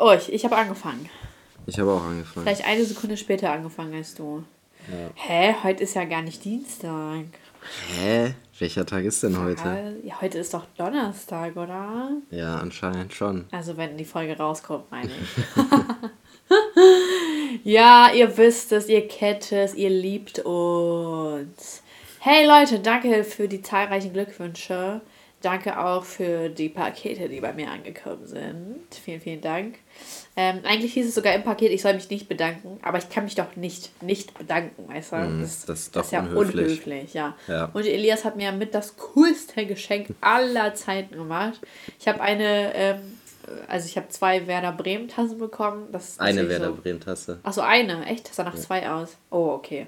Oh, ich, ich habe angefangen. Ich habe auch angefangen. Vielleicht eine Sekunde später angefangen als du. Ja. Hä? Heute ist ja gar nicht Dienstag. Hä? Welcher Tag ist denn heute? Ja, heute ist doch Donnerstag, oder? Ja, anscheinend schon. Also wenn die Folge rauskommt, meine ich. ja, ihr wisst es, ihr kennt es, ihr liebt uns. Hey Leute, danke für die zahlreichen Glückwünsche. Danke auch für die Pakete, die bei mir angekommen sind. Vielen, vielen Dank. Ähm, eigentlich hieß es sogar im Paket, ich soll mich nicht bedanken, aber ich kann mich doch nicht nicht bedanken, weißt du? Mm, das, das, ist, das ist ja unhöflich. unhöflich ja. ja. Und Elias hat mir mit das coolste Geschenk aller Zeiten gemacht. Ich habe eine, ähm, also ich habe zwei Werder Bremen Tassen bekommen. Das eine Werder so, Bremen Tasse. Achso, eine, echt? Das sah nach ja. zwei aus. Oh, okay.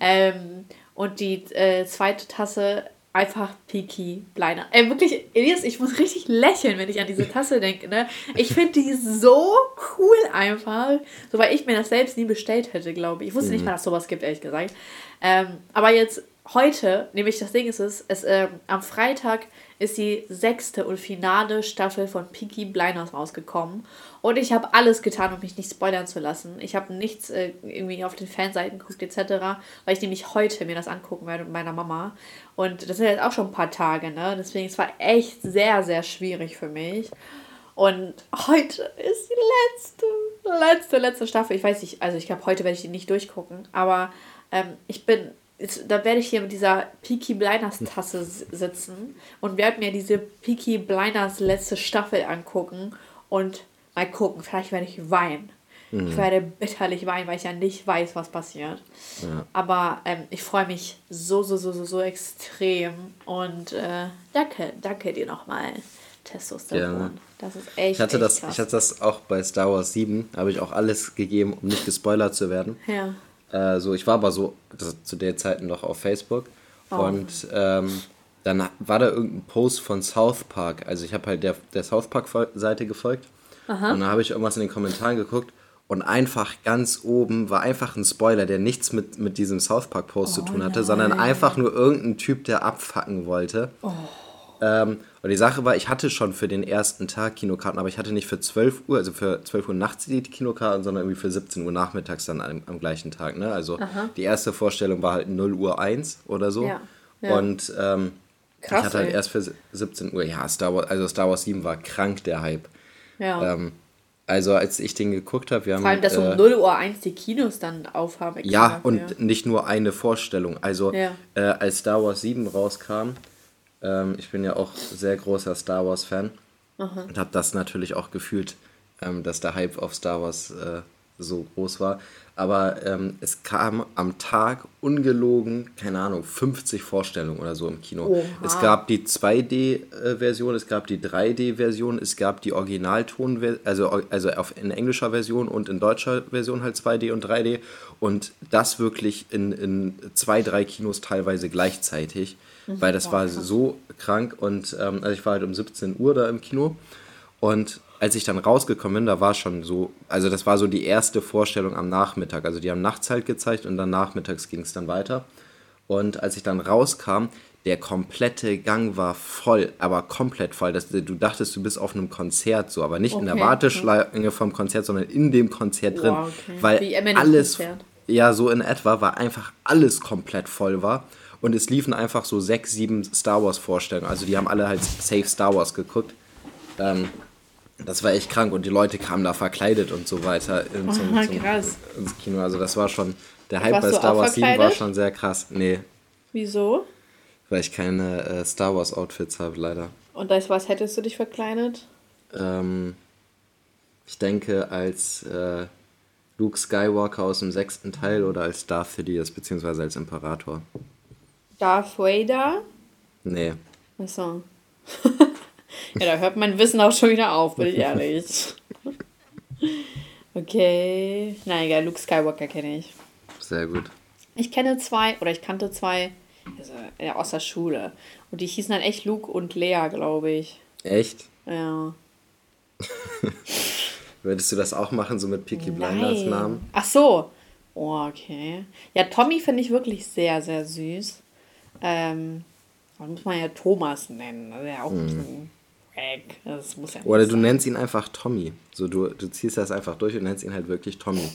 Ähm, und die äh, zweite Tasse einfach Peaky Blinder. Ey, wirklich, Elias, ich muss richtig lächeln, wenn ich an diese Tasse denke. Ne? Ich finde die so cool einfach. So, weil ich mir das selbst nie bestellt hätte, glaube ich. Ich wusste mhm. nicht mal, dass sowas gibt, ehrlich gesagt. Ähm, aber jetzt heute, nämlich das Ding ist es, es ähm, am Freitag ist die sechste und finale Staffel von Peaky Blinders rausgekommen. Und ich habe alles getan, um mich nicht spoilern zu lassen. Ich habe nichts äh, irgendwie auf den Fanseiten geguckt etc., weil ich nämlich heute mir das angucken werde mit meiner Mama. Und das sind jetzt auch schon ein paar Tage, ne? Deswegen, es war echt sehr, sehr schwierig für mich. Und heute ist die letzte, letzte, letzte Staffel. Ich weiß nicht, also ich glaube, heute werde ich die nicht durchgucken. Aber ähm, ich bin da werde ich hier mit dieser Peaky Blinders Tasse sitzen und werde mir diese Peaky Blinders letzte Staffel angucken und mal gucken, vielleicht werde ich weinen. Mhm. Ich werde bitterlich weinen, weil ich ja nicht weiß, was passiert. Ja. Aber ähm, ich freue mich so, so, so, so, so extrem. Und äh, danke, danke dir nochmal, Testosteron. Ja. Das ist echt. Ich hatte, echt das, krass. ich hatte das auch bei Star Wars 7, habe ich auch alles gegeben, um nicht gespoilert zu werden. Ja. Äh, so, ich war aber so das, zu der Zeit noch auf Facebook oh. und ähm, dann war da irgendein Post von South Park. Also ich habe halt der, der South Park-Seite gefolgt Aha. und dann habe ich irgendwas in den Kommentaren geguckt und einfach ganz oben war einfach ein Spoiler, der nichts mit, mit diesem South Park-Post oh, zu tun hatte, nein. sondern einfach nur irgendein Typ, der abfacken wollte. Oh. Ähm, und die Sache war, ich hatte schon für den ersten Tag Kinokarten, aber ich hatte nicht für 12 Uhr, also für 12 Uhr nachts die Kinokarten, sondern irgendwie für 17 Uhr nachmittags dann am, am gleichen Tag. Ne? Also Aha. die erste Vorstellung war halt 0 Uhr 1 oder so. Ja. Ja. Und ähm, Krass, ich hatte halt ey. erst für 17 Uhr, ja, Star Wars, also Star Wars 7 war krank, der Hype. Ja. Ähm, also als ich den geguckt habe, wir haben... Vor allem, dass äh, um 0 Uhr 1 die Kinos dann aufhaben. Ja, und nicht nur eine Vorstellung. Also ja. äh, als Star Wars 7 rauskam, ähm, ich bin ja auch sehr großer Star Wars-Fan und habe das natürlich auch gefühlt, ähm, dass der Hype auf Star Wars äh, so groß war. Aber ähm, es kam am Tag ungelogen, keine Ahnung, 50 Vorstellungen oder so im Kino. Oha. Es gab die 2D-Version, es gab die 3D-Version, es gab die Originalton, also, also auf, in englischer Version und in deutscher Version halt 2D und 3D. Und das wirklich in, in zwei, drei Kinos teilweise gleichzeitig. Weil das war so krank. Und ähm, also ich war halt um 17 Uhr da im Kino. Und als ich dann rausgekommen bin, da war schon so, also das war so die erste Vorstellung am Nachmittag. Also die haben nachts halt gezeigt und dann nachmittags ging es dann weiter. Und als ich dann rauskam, der komplette Gang war voll, aber komplett voll. Das, du dachtest, du bist auf einem Konzert so, aber nicht okay. in der Warteschlange vom Konzert, sondern in dem Konzert drin. Wow, okay. Weil alles, ja, so in etwa, war einfach alles komplett voll war. Und es liefen einfach so sechs, sieben Star Wars Vorstellungen. Also die haben alle halt Safe Star Wars geguckt. Ähm, das war echt krank und die Leute kamen da verkleidet und so weiter in, zum, Aha, zum, ins Kino. Also das war schon, der Hype bei Star Wars 7 war schon sehr krass. Nee. Wieso? Weil ich keine äh, Star Wars Outfits habe, leider. Und als was hättest du dich verkleidet? Ähm, ich denke als äh, Luke Skywalker aus dem sechsten Teil oder als Darth Sidious, beziehungsweise als Imperator. Darth Vader? Nee. Achso. Ja, da hört mein Wissen auch schon wieder auf, bin ich ehrlich. Okay. Na egal, Luke Skywalker kenne ich. Sehr gut. Ich kenne zwei, oder ich kannte zwei also, ja, aus der Schule. Und die hießen dann echt Luke und Lea, glaube ich. Echt? Ja. Würdest du das auch machen, so mit Peaky Blinders Namen? Ach so. Oh, okay. Ja, Tommy finde ich wirklich sehr, sehr süß. Ähm, da muss man ja Thomas nennen. Also ja auch ein mhm. bisschen weg. Das muss ja Oder du sein. nennst ihn einfach Tommy. So, du, du ziehst das einfach durch und nennst ihn halt wirklich Tommy.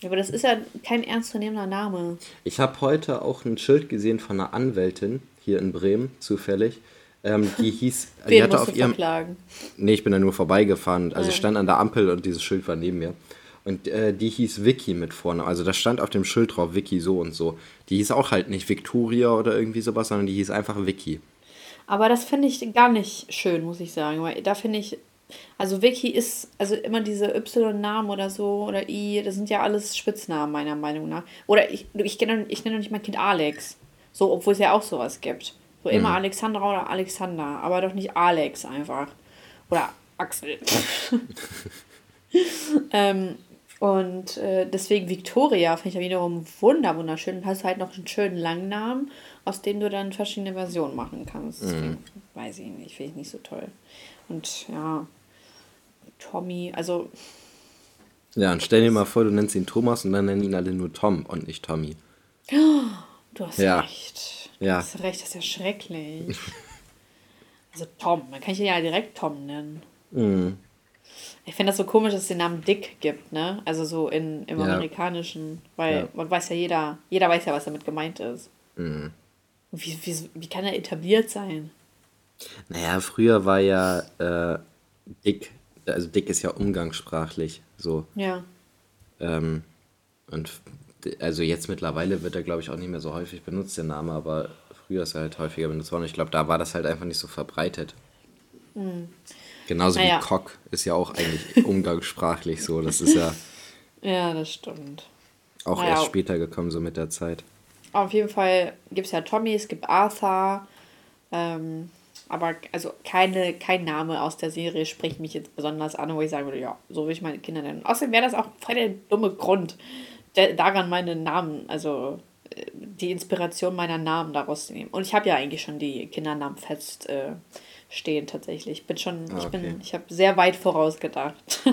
Ja, aber das ist ja kein ernstzunehmender Name. Ich habe heute auch ein Schild gesehen von einer Anwältin hier in Bremen, zufällig. Ähm, die hieß, die hatte auf ihrem. Verklagen? Nee, ich bin da nur vorbeigefahren. Also ich stand an der Ampel und dieses Schild war neben mir. Und äh, die hieß Vicky mit vorne. Also da stand auf dem Schild drauf Vicky so und so. Die hieß auch halt nicht Victoria oder irgendwie sowas, sondern die hieß einfach Vicky. Aber das finde ich gar nicht schön, muss ich sagen. Weil da finde ich, also Vicky ist, also immer diese Y-Namen oder so oder I, das sind ja alles Spitznamen meiner Meinung nach. Oder ich, ich, nenne, ich nenne nicht mein Kind Alex. So, obwohl es ja auch sowas gibt. So immer mhm. Alexandra oder Alexander, aber doch nicht Alex einfach. Oder Axel. ähm, und äh, deswegen Victoria finde ich ja wiederum wunder wunderschön. Und hast halt noch einen schönen langen Namen, aus dem du dann verschiedene Versionen machen kannst. Mhm. weiß ich nicht, finde ich nicht so toll. Und ja, Tommy, also. Ja, und stell dir mal vor, du nennst ihn Thomas und dann nennen ihn alle nur Tom und nicht Tommy. Du hast ja. recht. Du ja. hast recht, das ist ja schrecklich. also Tom, man kann ich ihn ja direkt Tom nennen. Mhm. Ich finde das so komisch, dass es den Namen Dick gibt, ne? Also so in, im ja. amerikanischen, weil ja. man weiß ja jeder, jeder weiß ja, was damit gemeint ist. Mhm. Wie, wie, wie kann er etabliert sein? Naja, früher war ja äh, Dick, also Dick ist ja umgangssprachlich so. Ja. Ähm, und also jetzt mittlerweile wird er, glaube ich, auch nicht mehr so häufig benutzt, der Name, aber früher ist er halt häufiger benutzt worden. Ich glaube, da war das halt einfach nicht so verbreitet. Mhm. Genauso naja. wie Cock ist ja auch eigentlich umgangssprachlich so. Das ist ja. Ja, das stimmt. Auch naja. erst später gekommen, so mit der Zeit. Auf jeden Fall gibt es ja Tommy, es gibt Arthur. Ähm, aber also keine, kein Name aus der Serie spricht mich jetzt besonders an, wo ich sagen würde, ja, so will ich meine Kinder nennen. Außerdem wäre das auch voll der dumme Grund, daran meine Namen, also äh, die Inspiration meiner Namen daraus zu nehmen. Und ich habe ja eigentlich schon die Kindernamen fest äh, stehen tatsächlich. Ich bin schon, okay. ich bin, ich habe sehr weit vorausgedacht.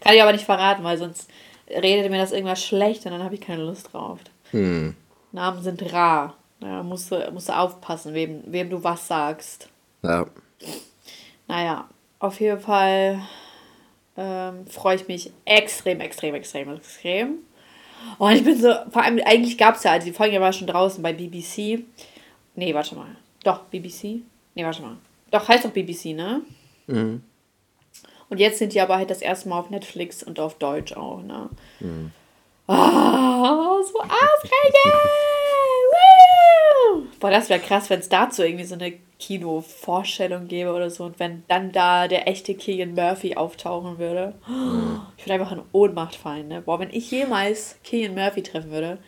Kann ich aber nicht verraten, weil sonst redet mir das irgendwas schlecht und dann habe ich keine Lust drauf. Hm. Namen sind rar. Ja, musst du, musst du aufpassen, wem, wem du was sagst. Ja. Naja, auf jeden Fall ähm, freue ich mich extrem, extrem, extrem, extrem. Und ich bin so, vor allem, eigentlich gab es ja, also die Folge war schon draußen bei BBC. Nee, warte mal. Doch, BBC? Nee, warte mal. Doch, heißt doch BBC, ne? Mhm. Und jetzt sind die aber halt das erste Mal auf Netflix und auf Deutsch auch, ne? Mhm. Oh, so aufregend! Boah, das wäre krass, wenn es dazu irgendwie so eine Kinovorstellung gäbe oder so und wenn dann da der echte Killian Murphy auftauchen würde. Mhm. Ich würde einfach in Ohnmacht fallen, ne? Boah, wenn ich jemals Killian Murphy treffen würde,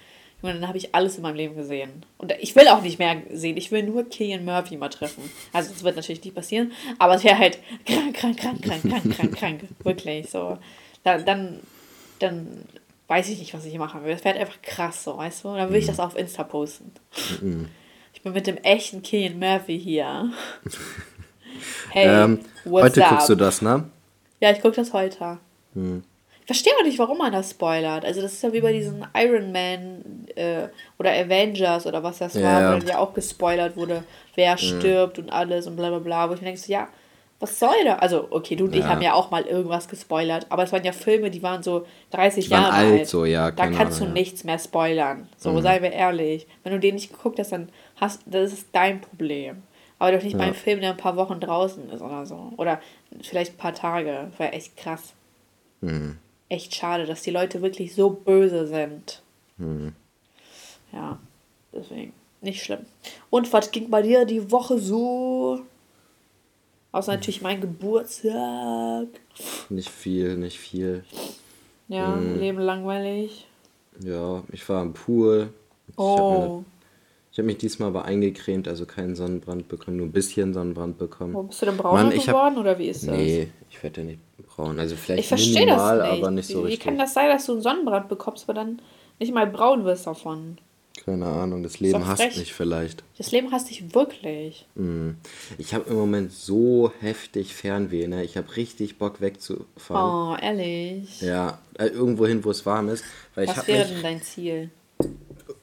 und dann habe ich alles in meinem Leben gesehen. Und ich will auch nicht mehr sehen. Ich will nur Killian Murphy mal treffen. Also das wird natürlich nicht passieren, aber es wäre halt krank, krank, krank, krank, krank, krank, krank. Wirklich so. Dann, dann, dann weiß ich nicht, was ich machen will. Es wäre einfach krass so, weißt du? Dann will ich das auf Insta posten. Ich bin mit dem echten Killian Murphy hier. Hey, ähm, heute up? guckst du das, ne? Ja, ich gucke das heute. Hm. Verstehe auch nicht, warum man das spoilert. Also das ist ja wie bei diesen Iron Man äh, oder Avengers oder was das ja, war, wo dann ja auch gespoilert wurde, wer ja. stirbt und alles und bla bla bla. Wo ich mir denke, so, ja, was soll da? Also, okay, du und ja. ich haben ja auch mal irgendwas gespoilert, aber es waren ja Filme, die waren so 30 die Jahre alt. alt. So, ja, da kannst Ahnung, du nichts mehr spoilern. So, mhm. seien wir ehrlich. Wenn du den nicht geguckt hast, dann hast das ist dein Problem. Aber doch nicht beim Film, der ein paar Wochen draußen ist oder so. Oder vielleicht ein paar Tage. Das war echt krass. Mhm echt schade, dass die Leute wirklich so böse sind. Hm. Ja, deswegen. Nicht schlimm. Und was ging bei dir die Woche so? Außer natürlich mein Geburtstag. Nicht viel, nicht viel. Ja, hm. Leben langweilig. Ja, ich war am Pool. Oh. Ich habe mich diesmal aber eingecremt, also keinen Sonnenbrand bekommen, nur ein bisschen Sonnenbrand bekommen. Wo bist du denn brauner Mann, geworden hab, oder wie ist das? Nee, ich werde ja nicht braun. Also vielleicht ich minimal, das nicht. aber nicht so wie, richtig. Wie kann das sein, dass du einen Sonnenbrand bekommst, aber dann nicht mal braun wirst davon? Keine Ahnung, das Leben hasst mich vielleicht. Das Leben hasst dich wirklich. Mm. Ich habe im Moment so heftig Fernweh, ne? Ich habe richtig Bock wegzufahren. Oh, ehrlich? Ja, äh, irgendwo hin, wo es warm ist. Weil Was wäre denn dein Ziel?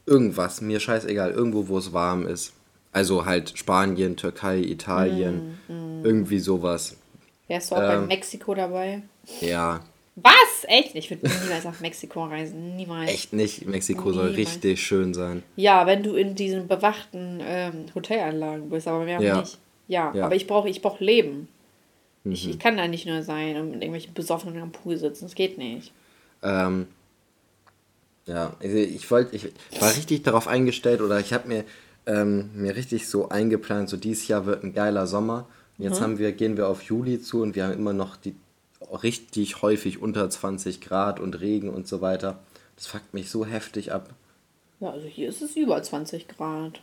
irgendwas, mir scheißegal, irgendwo, wo es warm ist. Also halt Spanien, Türkei, Italien. Mm, mm. Irgendwie sowas. Wärst du auch ähm, bei Mexiko dabei? Ja. Was? Echt? Ich würde niemals nach Mexiko reisen. Niemals. Echt nicht? Mexiko niemals. soll richtig schön sein. Ja, wenn du in diesen bewachten ähm, Hotelanlagen bist, aber mehr ja. nicht. Ja, ja, aber ich brauche ich brauch Leben. Mhm. Ich, ich kann da nicht nur sein und mit irgendwelchen Besoffenen am Pool sitzen. Das geht nicht. Ähm, ja, also ich wollte, ich war richtig darauf eingestellt oder ich habe mir, ähm, mir richtig so eingeplant, so dieses Jahr wird ein geiler Sommer. Jetzt mhm. haben wir, gehen wir auf Juli zu und wir haben immer noch die richtig häufig unter 20 Grad und Regen und so weiter. Das fuckt mich so heftig ab. Ja, also hier ist es über 20 Grad.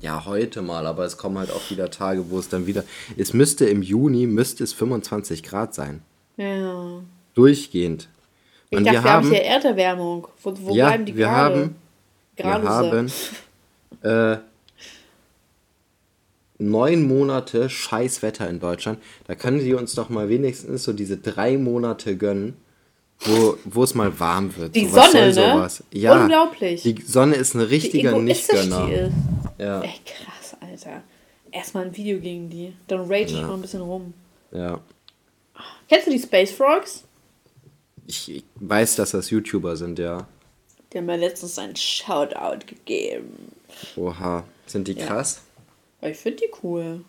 Ja, heute mal, aber es kommen halt auch wieder Tage, wo es dann wieder. Es müsste im Juni müsste es 25 Grad sein. Ja. Durchgehend. Und ich dachte, wir, wir haben hier Erderwärmung. Wo, wo ja, bleiben die wir Grade? Haben, wir haben äh, neun Monate Scheißwetter in Deutschland. Da können sie uns doch mal wenigstens so diese drei Monate gönnen, wo, wo es mal warm wird. Die so, Sonne, ne? Sowas? Ja, Unglaublich. Die Sonne ist ein richtiger Nichtgönner. Ja. Ey, krass, Alter. Erstmal ein Video gegen die. Dann rage ja. ich mal ein bisschen rum. Ja. Kennst du die Space Frogs? Ich weiß, dass das YouTuber sind, ja. Die haben mir letztens einen Shoutout gegeben. Oha. Sind die krass? Ich finde die cool.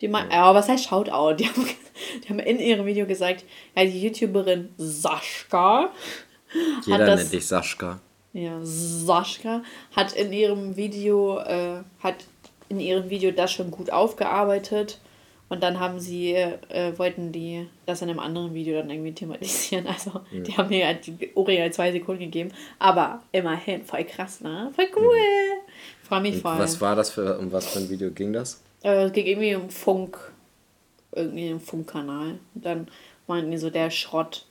Die mal, ja. aber was heißt Shoutout? Die haben, die haben in ihrem Video gesagt, ja, die YouTuberin Saschka. Jeder das, nennt dich Saschka. Ja, Saschka hat in ihrem Video, äh, hat in ihrem Video das schon gut aufgearbeitet. Und dann haben sie, äh, wollten die das in einem anderen Video dann irgendwie thematisieren. Also, mhm. die haben mir halt die original zwei Sekunden gegeben. Aber immerhin, voll krass, ne? Voll cool. Mhm. Freue mich voll. Was war das für, um was für ein Video ging das? Äh, es ging irgendwie um Funk. Irgendwie im Funkkanal. Und dann meinten die so, der Schrott.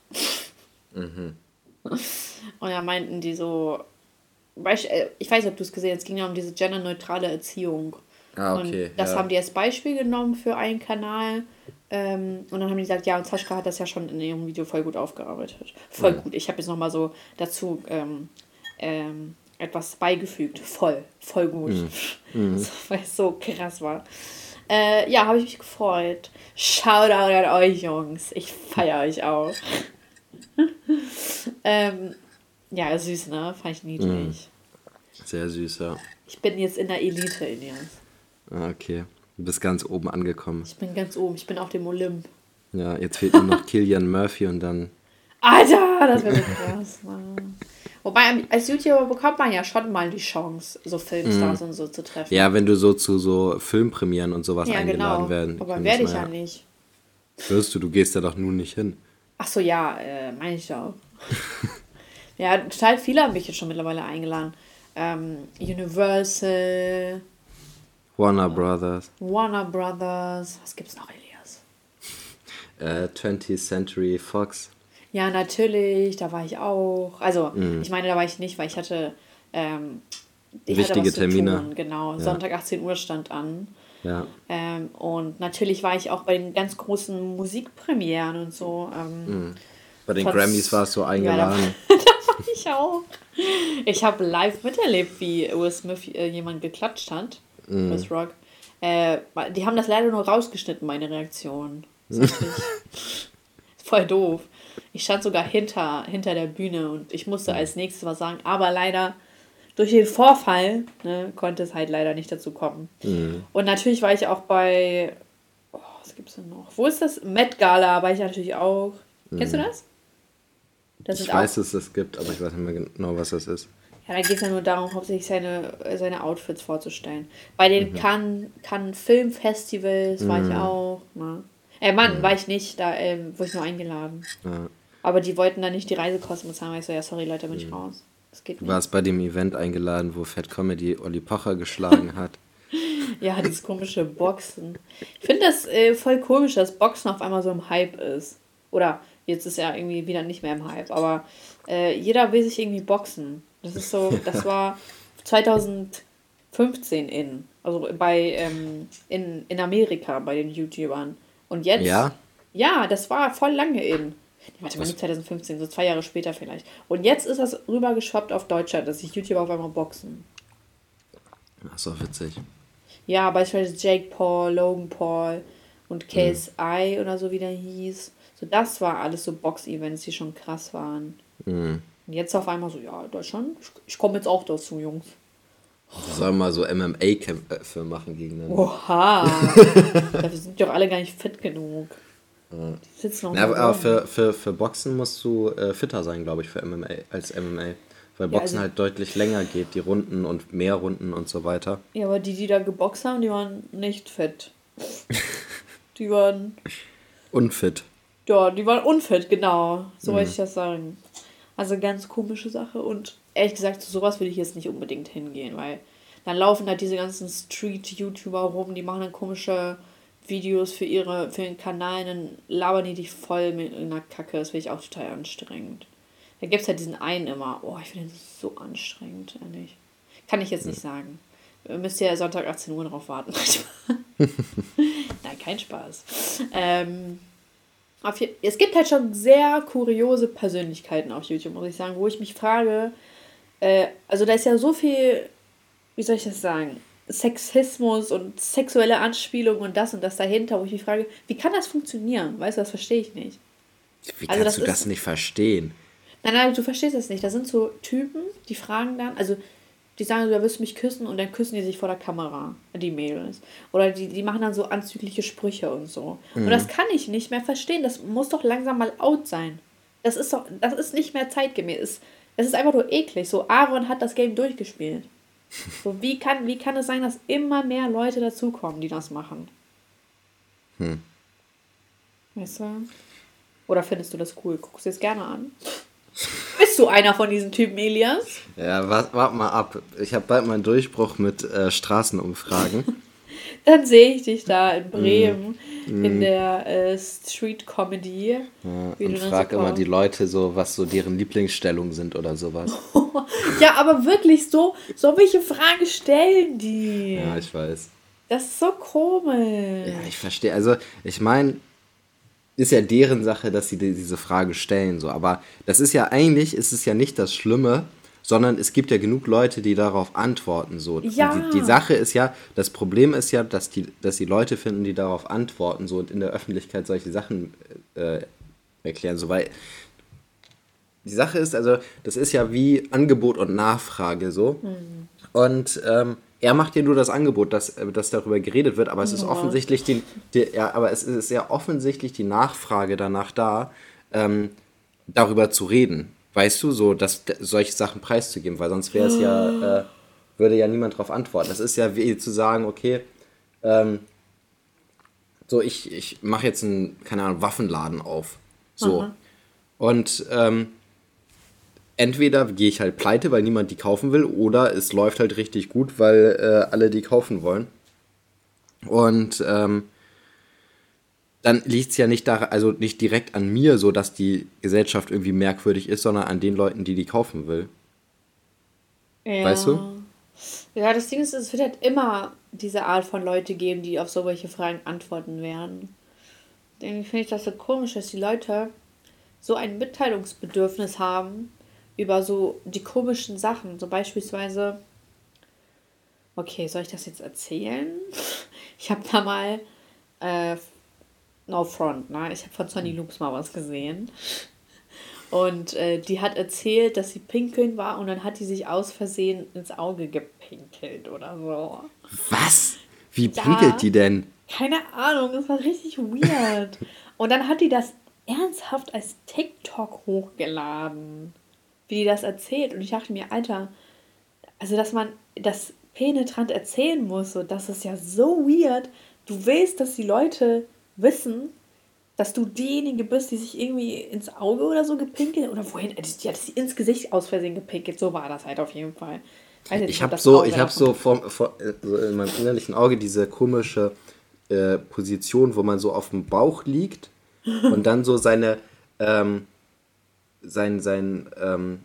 Mhm. Und dann meinten die so, äh, ich weiß nicht, ob du es gesehen hast, es ging ja um diese genderneutrale Erziehung. Ah, okay. Und das ja. haben die als Beispiel genommen für einen Kanal. Ähm, und dann haben die gesagt, ja, und Sascha hat das ja schon in ihrem Video voll gut aufgearbeitet. Voll mhm. gut. Ich habe jetzt nochmal so dazu ähm, ähm, etwas beigefügt. Voll, voll gut. Mhm. Mhm. Weil es so krass war. Äh, ja, habe ich mich gefreut. Shoutout an euch, Jungs. Ich feiere euch auch. ähm, ja, süß, ne? Fand ich niedlich. Mhm. Sehr süß, ja. Ich bin jetzt in der Elite, Ilias. Ah, okay. Du bist ganz oben angekommen. Ich bin ganz oben. Ich bin auf dem Olymp. Ja, jetzt fehlt nur noch Killian Murphy und dann. Alter, das wäre so krass. Wobei, als YouTuber bekommt man ja schon mal die Chance, so Filmstars mhm. und so zu treffen. Ja, wenn du so zu so Filmpremieren und sowas ja, eingeladen genau. werden. Aber werde ich ja, ja nicht. Wirst du, du gehst da doch nun nicht hin. Ach so, ja, äh, meine ich auch. ja, total viele haben mich jetzt schon mittlerweile eingeladen. Ähm, Universal. Warner Brothers. Warner Brothers. Was gibt's noch, Elias? Äh, 20th Century Fox. Ja, natürlich, da war ich auch. Also, mhm. ich meine, da war ich nicht, weil ich hatte. Ähm, ich Wichtige hatte Termine. Tun. Genau, ja. Sonntag 18 Uhr stand an. Ja. Ähm, und natürlich war ich auch bei den ganz großen Musikpremieren und so. Ähm, mhm. Bei den trotz, Grammys warst du eingeladen. Ja, da, da war ich auch. Ich habe live miterlebt, wie Will Smith äh, jemand geklatscht hat. Mhm. Chris Rock. Äh, die haben das leider nur rausgeschnitten, meine Reaktion. Voll doof. Ich stand sogar hinter, hinter der Bühne und ich musste als nächstes was sagen, aber leider durch den Vorfall ne, konnte es halt leider nicht dazu kommen. Mhm. Und natürlich war ich auch bei, oh, was gibt's denn noch? Wo ist das? Met Gala war ich natürlich auch. Mhm. Kennst du das? das ich weiß, dass es das gibt, aber ich weiß nicht mehr genau, was das ist. Ja, da geht es ja nur darum, hauptsächlich seine, seine Outfits vorzustellen. Bei den mhm. Cannes, Cannes Filmfestivals mhm. war ich mhm. auch. Ne? Äh, Mann, mhm. war ich nicht, da ähm, wurde ich nur eingeladen. Ja. Aber die wollten dann nicht die Reisekosten bezahlen, weil ich so, ja, sorry Leute, bin ich raus. Das geht nicht. Du warst bei dem Event eingeladen, wo Fat Comedy Olli Pocher geschlagen hat. ja, dieses komische Boxen. Ich finde das äh, voll komisch, dass Boxen auf einmal so im Hype ist. Oder jetzt ist ja irgendwie wieder nicht mehr im Hype, aber äh, jeder will sich irgendwie boxen. Das ist so, das war 2015 in, also bei ähm, in, in Amerika bei den YouTubern. Und jetzt? Ja. Ja, das war voll lange in. Warte mal, nicht 2015, so zwei Jahre später vielleicht. Und jetzt ist das rübergeschwappt auf Deutschland, dass sich YouTuber auf einmal boxen. Ach so, witzig. Ja, beispielsweise Jake Paul, Logan Paul, und Case mhm. Oder so wie der hieß. So, das war alles so Box-Events, die schon krass waren. Mhm. Und jetzt auf einmal so, ja, Deutschland, ich komme jetzt auch dazu, Jungs. Sollen mal so MMA-Kämpfe machen gegeneinander. Oha! Dafür sind die auch alle gar nicht fit genug. Die sitzen noch ja, aber, aber für, für, für Boxen musst du äh, fitter sein, glaube ich, für MMA, als MMA. Weil Boxen ja, also, halt deutlich länger geht, die Runden und mehr Runden und so weiter. Ja, aber die, die da geboxt haben, die waren nicht fit. die waren. Unfit. Ja, die waren unfit, genau. So mhm. wollte ich das sagen. Also ganz komische Sache und ehrlich gesagt, zu sowas würde ich jetzt nicht unbedingt hingehen, weil dann laufen halt diese ganzen Street-YouTuber rum, die machen dann komische Videos für ihre für ihren Kanal, dann labern die dich voll mit einer Kacke. Das finde ich auch total anstrengend. Da gibt es halt diesen einen immer. Oh, ich finde den so anstrengend, ehrlich. Kann ich jetzt nicht sagen. Müsst ihr Sonntag 18 Uhr drauf warten. Nein, kein Spaß. Ähm, hier, es gibt halt schon sehr kuriose Persönlichkeiten auf YouTube, muss ich sagen, wo ich mich frage, äh, also da ist ja so viel, wie soll ich das sagen, Sexismus und sexuelle Anspielung und das und das dahinter, wo ich mich frage, wie kann das funktionieren? Weißt du, das verstehe ich nicht. Wie also kannst du das nicht verstehen? Nein, nein, du verstehst das nicht. Da sind so Typen, die fragen dann, also die sagen so, du wirst mich küssen und dann küssen die sich vor der Kamera, die Mädels. Oder die, die machen dann so anzügliche Sprüche und so. Mhm. Und das kann ich nicht mehr verstehen. Das muss doch langsam mal out sein. Das ist doch, das ist nicht mehr zeitgemäß. Es ist einfach nur eklig. So, Aaron hat das Game durchgespielt. So, wie kann, wie kann es sein, dass immer mehr Leute dazukommen, die das machen? Hm. Weißt du? Oder findest du das cool? Guckst du es gerne an? Bist du einer von diesen Typen, Elias? Ja, warte wart mal ab. Ich habe bald mal einen Durchbruch mit äh, Straßenumfragen. Dann sehe ich dich da in Bremen mm. in der äh, Street Comedy. Ja, und frag so immer die Leute so, was so deren Lieblingsstellungen sind oder sowas. ja, aber wirklich so, so welche Fragen stellen die? Ja, ich weiß. Das ist so komisch. Ja, ich verstehe. Also, ich meine, ist ja deren Sache, dass sie diese Frage stellen, so. Aber das ist ja eigentlich, ist es ja nicht das Schlimme, sondern es gibt ja genug Leute, die darauf antworten. So. Ja. Die, die, Sache ist ja, das Problem ist ja, dass die, dass die Leute finden, die darauf antworten so und in der Öffentlichkeit solche Sachen äh, erklären. So, weil die Sache ist, also, das ist ja wie Angebot und Nachfrage so. Mhm. Und ähm, er macht ja nur das Angebot, dass, äh, dass darüber geredet wird, aber es ja. ist offensichtlich die, die, ja, aber es ist ja offensichtlich die Nachfrage danach da, ähm, darüber zu reden. Weißt du, so dass solche Sachen preiszugeben, weil sonst wäre es ja, äh, würde ja niemand darauf antworten. Das ist ja wie zu sagen, okay, ähm, so ich, ich mache jetzt einen, keine Ahnung, Waffenladen auf. So. Aha. Und ähm, entweder gehe ich halt pleite, weil niemand die kaufen will, oder es läuft halt richtig gut, weil äh, alle die kaufen wollen. Und ähm, dann liegt es ja nicht da, also nicht direkt an mir, so dass die Gesellschaft irgendwie merkwürdig ist, sondern an den Leuten, die die kaufen will. Ja. Weißt du? Ja, das Ding ist, es wird halt immer diese Art von Leute geben, die auf solche Fragen antworten werden. Irgendwie finde ich das so komisch, dass die Leute so ein Mitteilungsbedürfnis haben, über so die komischen Sachen. So beispielsweise, okay, soll ich das jetzt erzählen? Ich habe da mal, äh, no front, ne? Ich habe von Sonny Loops mal was gesehen. Und äh, die hat erzählt, dass sie pinkeln war und dann hat die sich aus Versehen ins Auge gepinkelt oder so. Was? Wie pinkelt ja, die denn? Keine Ahnung, das war richtig weird. und dann hat die das ernsthaft als TikTok hochgeladen wie die das erzählt. Und ich dachte mir, Alter, also dass man das penetrant erzählen muss, so, das ist ja so weird. Du willst, dass die Leute wissen, dass du diejenige bist, die sich irgendwie ins Auge oder so gepinkelt oder wohin, die hat sich ins Gesicht aus Versehen gepinkelt. So war das halt auf jeden Fall. Also ich habe so, ich habe so, vor, vor, so in meinem innerlichen Auge diese komische äh, Position, wo man so auf dem Bauch liegt und dann so seine ähm, sein, sein ähm,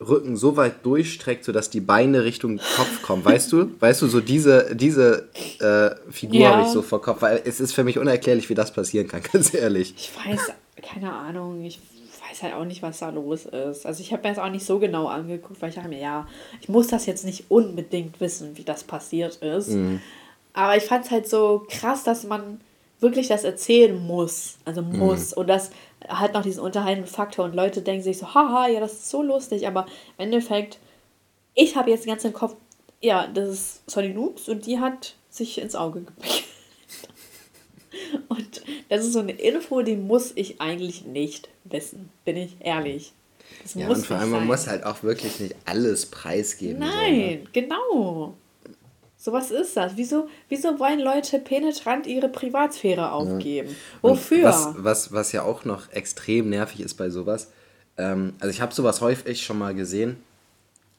Rücken so weit durchstreckt, sodass die Beine Richtung Kopf kommen. Weißt du? Weißt du, so diese, diese äh, Figur ja. habe ich so vor Kopf, weil es ist für mich unerklärlich, wie das passieren kann, ganz ehrlich. Ich weiß, keine Ahnung, ich weiß halt auch nicht, was da los ist. Also ich habe mir das auch nicht so genau angeguckt, weil ich dachte mir, ja, ich muss das jetzt nicht unbedingt wissen, wie das passiert ist. Mhm. Aber ich fand es halt so krass, dass man wirklich das erzählen muss. Also muss. Mhm. Und das hat noch diesen unterhaltenden Faktor. Und Leute denken sich so, haha, ja, das ist so lustig. Aber im Endeffekt, ich habe jetzt den ganzen Kopf, ja, das ist Sonny Noobs und die hat sich ins Auge gepickt. Und das ist so eine Info, die muss ich eigentlich nicht wissen, bin ich ehrlich. Das ja, und vor allem, sein. man muss halt auch wirklich nicht alles preisgeben. Nein, so, ne? genau. So was ist das. Wieso, wieso wollen Leute penetrant ihre Privatsphäre aufgeben? Ja. Wofür? Was, was, was ja auch noch extrem nervig ist bei sowas, ähm, also ich habe sowas häufig schon mal gesehen,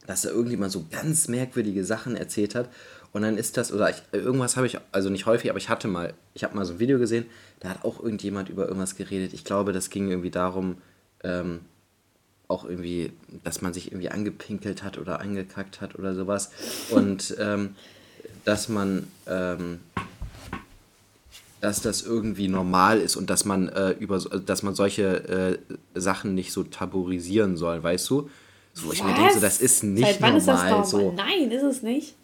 dass da irgendjemand so ganz merkwürdige Sachen erzählt hat und dann ist das, oder ich, irgendwas habe ich, also nicht häufig, aber ich hatte mal, ich habe mal so ein Video gesehen, da hat auch irgendjemand über irgendwas geredet. Ich glaube, das ging irgendwie darum, ähm, auch irgendwie, dass man sich irgendwie angepinkelt hat oder angekackt hat oder sowas. Und ähm, dass man, ähm, dass das irgendwie normal ist und dass man äh, über, dass man solche äh, Sachen nicht so tabuisieren soll, weißt du? So, ich mir denke, so, das ist nicht Seit wann normal. Ist das normal? So. Nein, ist es nicht.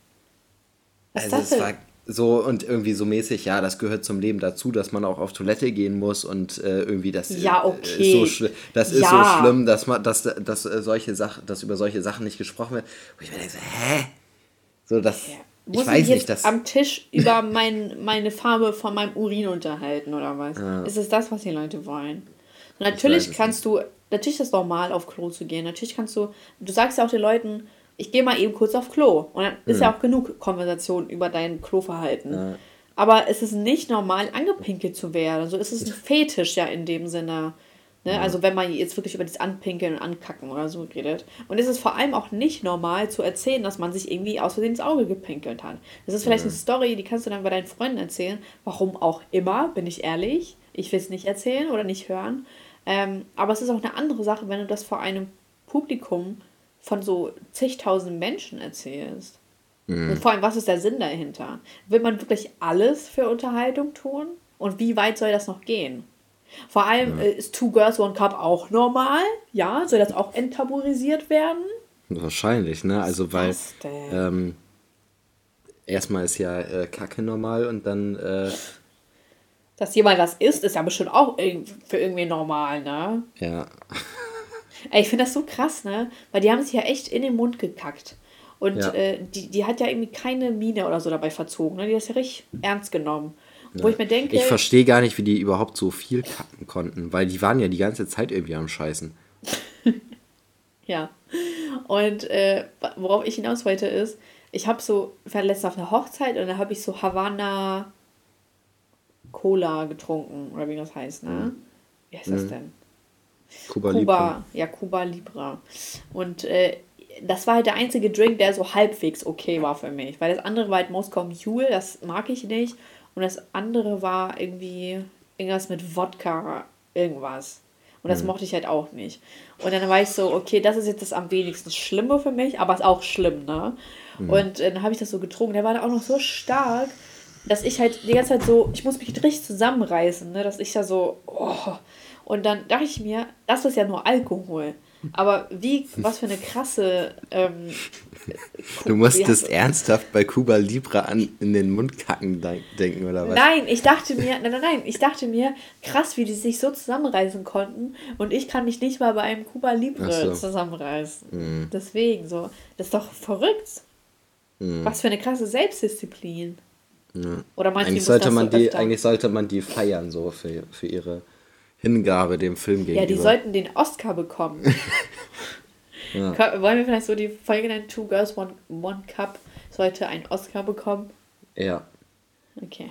Was also das es war so und irgendwie so mäßig, ja, das gehört zum Leben dazu, dass man auch auf Toilette gehen muss und äh, irgendwie das ja, äh, okay. ist so das ist ja. so schlimm, dass man dass, dass äh, solche Sachen, dass über solche Sachen nicht gesprochen wird. Wo ich mir denke, so, hä? So das ja. Muss ich weiß ich jetzt nicht, am Tisch über mein, meine Farbe von meinem Urin unterhalten oder was? Ja. Ist es das, was die Leute wollen? Und natürlich kannst du, natürlich ist es normal, auf Klo zu gehen. Natürlich kannst du, du sagst ja auch den Leuten, ich gehe mal eben kurz auf Klo. Und dann ist ja, auch genug Konversation über dein Kloverhalten. Ja. Aber es ist nicht normal, angepinkelt zu werden. Also es ist ein Fetisch ja in dem Sinne. Ne? Also wenn man jetzt wirklich über das Anpinkeln und Ankacken oder so redet. Und es ist vor allem auch nicht normal zu erzählen, dass man sich irgendwie aus Versehen ins Auge gepinkelt hat. Das ist vielleicht ja. eine Story, die kannst du dann bei deinen Freunden erzählen. Warum auch immer, bin ich ehrlich. Ich will es nicht erzählen oder nicht hören. Ähm, aber es ist auch eine andere Sache, wenn du das vor einem Publikum von so zigtausend Menschen erzählst. Mhm. Und vor allem, was ist der Sinn dahinter? Will man wirklich alles für Unterhaltung tun? Und wie weit soll das noch gehen? Vor allem ja. ist Two Girls One Cup auch normal. Ja, soll das auch enttabuisiert werden? Wahrscheinlich, ne? Also weil ähm, erstmal ist ja äh, Kacke normal und dann äh, dass jemand das isst, ist ja bestimmt auch für irgendwie normal, ne? Ja. Ey, ich finde das so krass, ne? Weil die haben sich ja echt in den Mund gekackt. Und ja. äh, die, die hat ja irgendwie keine Miene oder so dabei verzogen. Ne? Die hat das ja richtig ernst genommen. Ja. Wo ich mir denke. Ich verstehe gar nicht, wie die überhaupt so viel kacken konnten, weil die waren ja die ganze Zeit irgendwie am Scheißen. ja. Und äh, worauf ich hinaus wollte ist, ich habe so, ich war letztens auf einer Hochzeit und da habe ich so Havanna Cola getrunken, oder wie das heißt, ne? Mhm. Wie heißt das mhm. denn? Kuba, Kuba Libre. Ja, Kuba Libre. Und äh, das war halt der einzige Drink, der so halbwegs okay war für mich. Weil das andere war halt Moskau Mule, das mag ich nicht. Und das andere war irgendwie irgendwas mit Wodka, irgendwas. Und das mhm. mochte ich halt auch nicht. Und dann war ich so, okay, das ist jetzt das am wenigsten Schlimme für mich, aber ist auch schlimm, ne? Mhm. Und dann habe ich das so getrunken. Der war da auch noch so stark, dass ich halt die ganze Zeit so, ich muss mich richtig zusammenreißen, ne? Dass ich da so, oh, und dann dachte ich mir, das ist ja nur Alkohol. Aber wie, was für eine krasse. Ähm, du musstest ernsthaft bei Cuba Libre an in den Mund kacken denken, oder was? Nein, ich dachte mir, nein, nein, nein, ich dachte mir, krass, wie die sich so zusammenreißen konnten. Und ich kann mich nicht mal bei einem Cuba Libre so. zusammenreißen. Mhm. Deswegen so. Das ist doch verrückt. Mhm. Was für eine krasse Selbstdisziplin. Ja. Oder meinst eigentlich sollte man die, Eigentlich sollte man die feiern, so für, für ihre Hingabe dem Film gegenüber. Ja, die sollten den Oscar bekommen. ja. Wollen wir vielleicht so die Folge nennen, Two Girls, One, One Cup sollte einen Oscar bekommen? Ja. Okay.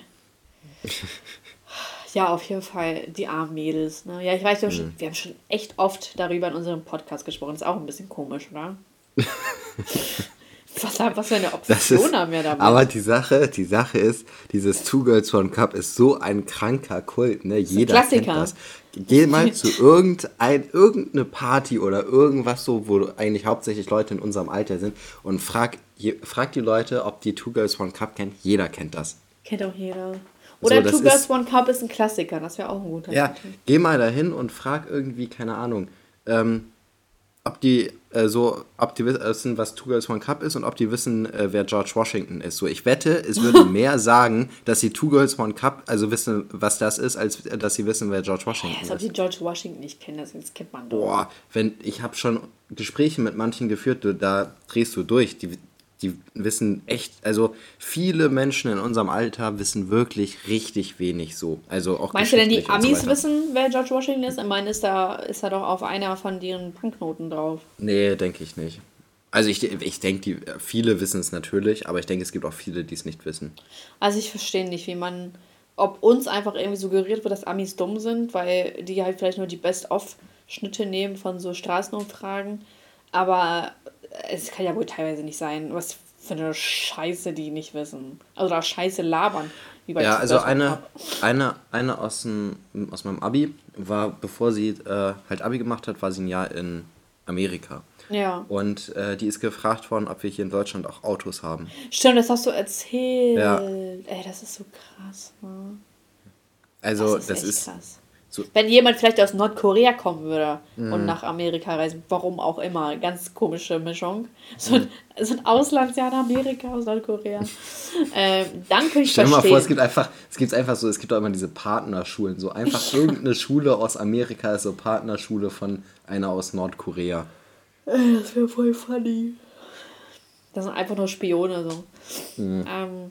ja, auf jeden Fall die armen Mädels. Ne? Ja, ich weiß, wir haben, mhm. schon, wir haben schon echt oft darüber in unserem Podcast gesprochen. Das ist auch ein bisschen komisch, oder? Was, was für eine Option ist, haben wir damit? Aber die Sache, die Sache ist, dieses Two Girls One Cup ist so ein kranker Kult, ne? Jeder kennt das. Geh mal zu irgendein, irgendeine Party oder irgendwas so, wo eigentlich hauptsächlich Leute in unserem Alter sind und frag, frag die Leute, ob die Two Girls One Cup kennt. Jeder kennt das. Kennt auch jeder. Oder so, Two Girls One Cup ist ein Klassiker, das wäre auch ein guter Ja, Titel. geh mal dahin und frag irgendwie, keine Ahnung, ähm, ob die äh, so, ob die wissen, was Two Girls One Cup ist und ob die wissen, äh, wer George Washington ist. So, ich wette, es würde mehr sagen, dass sie Two Girls One Cup, also wissen, was das ist, als dass sie wissen, wer George Washington ist. Als ob die George Washington nicht kennen, das, kennt man doch. Boah, wenn ich habe schon Gespräche mit manchen geführt, da drehst du durch. Die, die wissen echt, also viele Menschen in unserem Alter wissen wirklich richtig wenig so. Also auch Meinst du denn, die Amis so wissen, wer George Washington ist? Ich meine, ist da, ist da doch auf einer von deren Banknoten drauf. Nee, denke ich nicht. Also ich, ich denke, viele wissen es natürlich, aber ich denke, es gibt auch viele, die es nicht wissen. Also ich verstehe nicht, wie man, ob uns einfach irgendwie suggeriert wird, dass Amis dumm sind, weil die halt vielleicht nur die Best-of-Schnitte nehmen von so Straßenumfragen. Aber es kann ja wohl teilweise nicht sein, was für eine Scheiße die nicht wissen. Also da Scheiße labern. Ja, also eine, eine, eine aus, dem, aus meinem Abi war, bevor sie äh, halt Abi gemacht hat, war sie ein Jahr in Amerika. Ja. Und äh, die ist gefragt worden, ob wir hier in Deutschland auch Autos haben. Stimmt, das hast du erzählt. Ja. Ey, das ist so krass, ne? Also, das ist, das ist krass. So. Wenn jemand vielleicht aus Nordkorea kommen würde mm. und nach Amerika reisen, warum auch immer, ganz komische Mischung. So ein, so ein Auslandsjahr in Amerika aus Nordkorea. ähm, dann könnte ich Stell dir mal vor, es gibt einfach, es gibt einfach so, es gibt auch immer diese Partnerschulen, so einfach irgendeine Schule aus Amerika ist so Partnerschule von einer aus Nordkorea. Das wäre voll funny. Das sind einfach nur Spione so. Mhm. Ähm,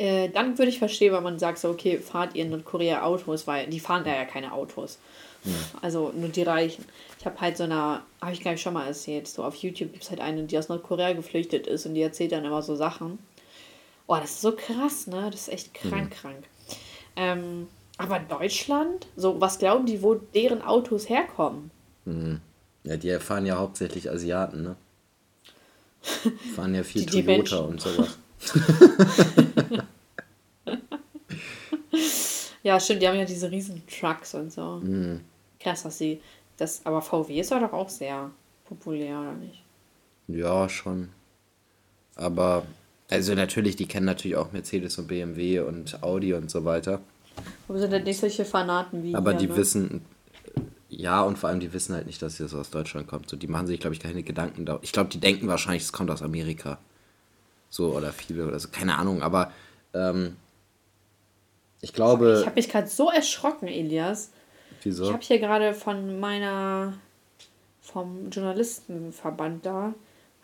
äh, dann würde ich verstehen, wenn man sagt, so, okay, fahrt ihr in Nordkorea Autos, weil die fahren da ja keine Autos. Ja. Also nur die Reichen. Ich habe halt so eine, habe ich glaube ich schon mal erzählt, so auf YouTube gibt es halt eine, die aus Nordkorea geflüchtet ist und die erzählt dann immer so Sachen. Oh, das ist so krass, ne? Das ist echt krank, mhm. krank. Ähm, aber Deutschland, so was glauben die, wo deren Autos herkommen? Mhm. Ja, die fahren ja hauptsächlich Asiaten, ne? fahren ja viel die, Toyota die und sowas. ja, stimmt, die haben ja diese riesen Trucks und so. Mhm. Krass, dass sie das, aber VW ist ja doch auch sehr populär, oder nicht? Ja, schon. Aber, also natürlich, die kennen natürlich auch Mercedes und BMW und Audi und so weiter. Aber sind halt nicht solche Fanaten wie. Aber hier, die ne? wissen, ja, und vor allem, die wissen halt nicht, dass es aus Deutschland kommt. So, die machen sich, glaube ich, keine Gedanken da. Ich glaube, die denken wahrscheinlich, es kommt aus Amerika. So, oder viele oder so, keine Ahnung, aber ähm, ich glaube. Ich habe mich gerade so erschrocken, Elias. Wieso? Ich habe hier gerade von meiner. vom Journalistenverband da.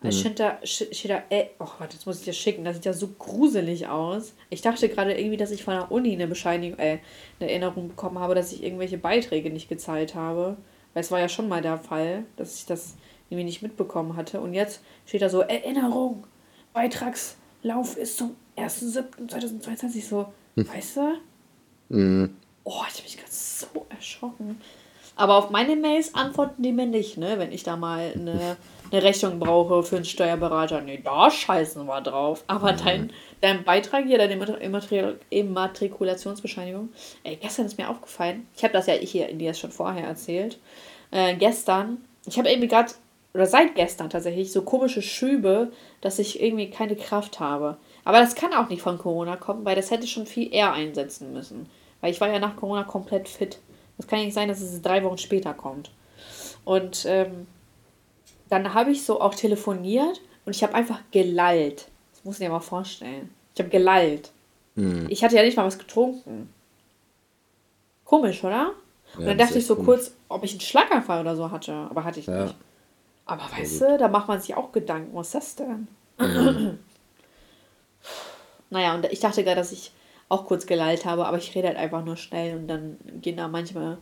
Mhm. Steht da, steht da, äh, oh, warte, jetzt muss ich dir schicken. Das sieht ja so gruselig aus. Ich dachte gerade irgendwie, dass ich von der Uni eine Bescheinigung, äh, eine Erinnerung bekommen habe, dass ich irgendwelche Beiträge nicht gezahlt habe. Weil es war ja schon mal der Fall, dass ich das irgendwie nicht mitbekommen hatte. Und jetzt steht da so, Erinnerung. Beitragslauf ist zum 1.7.2022 so, hm. weißt du? Mhm. Oh, ich habe mich gerade so erschrocken. Aber auf meine Mails antworten die mir nicht, ne? Wenn ich da mal eine, eine Rechnung brauche für einen Steuerberater. Nee, da scheißen wir drauf. Aber mhm. dein, dein Beitrag hier, deine Immatrikulationsbescheinigung, ey, gestern ist mir aufgefallen, ich habe das ja hier in dir schon vorher erzählt. Äh, gestern, ich habe irgendwie gerade oder seit gestern tatsächlich so komische Schübe, dass ich irgendwie keine Kraft habe. Aber das kann auch nicht von Corona kommen, weil das hätte schon viel eher einsetzen müssen. Weil ich war ja nach Corona komplett fit. Das kann ja nicht sein, dass es drei Wochen später kommt. Und ähm, dann habe ich so auch telefoniert und ich habe einfach gelallt. Das muss ich dir mal vorstellen. Ich habe gelallt. Mhm. Ich hatte ja nicht mal was getrunken. Komisch, oder? Und ja, dann dachte ich so komisch. kurz, ob ich einen Schlaganfall oder so hatte. Aber hatte ich ja. nicht. Aber weißt du, da macht man sich auch Gedanken, was ist das denn? Mhm. Naja, und ich dachte gerade, dass ich auch kurz gelallt habe, aber ich rede halt einfach nur schnell und dann gehen da manchmal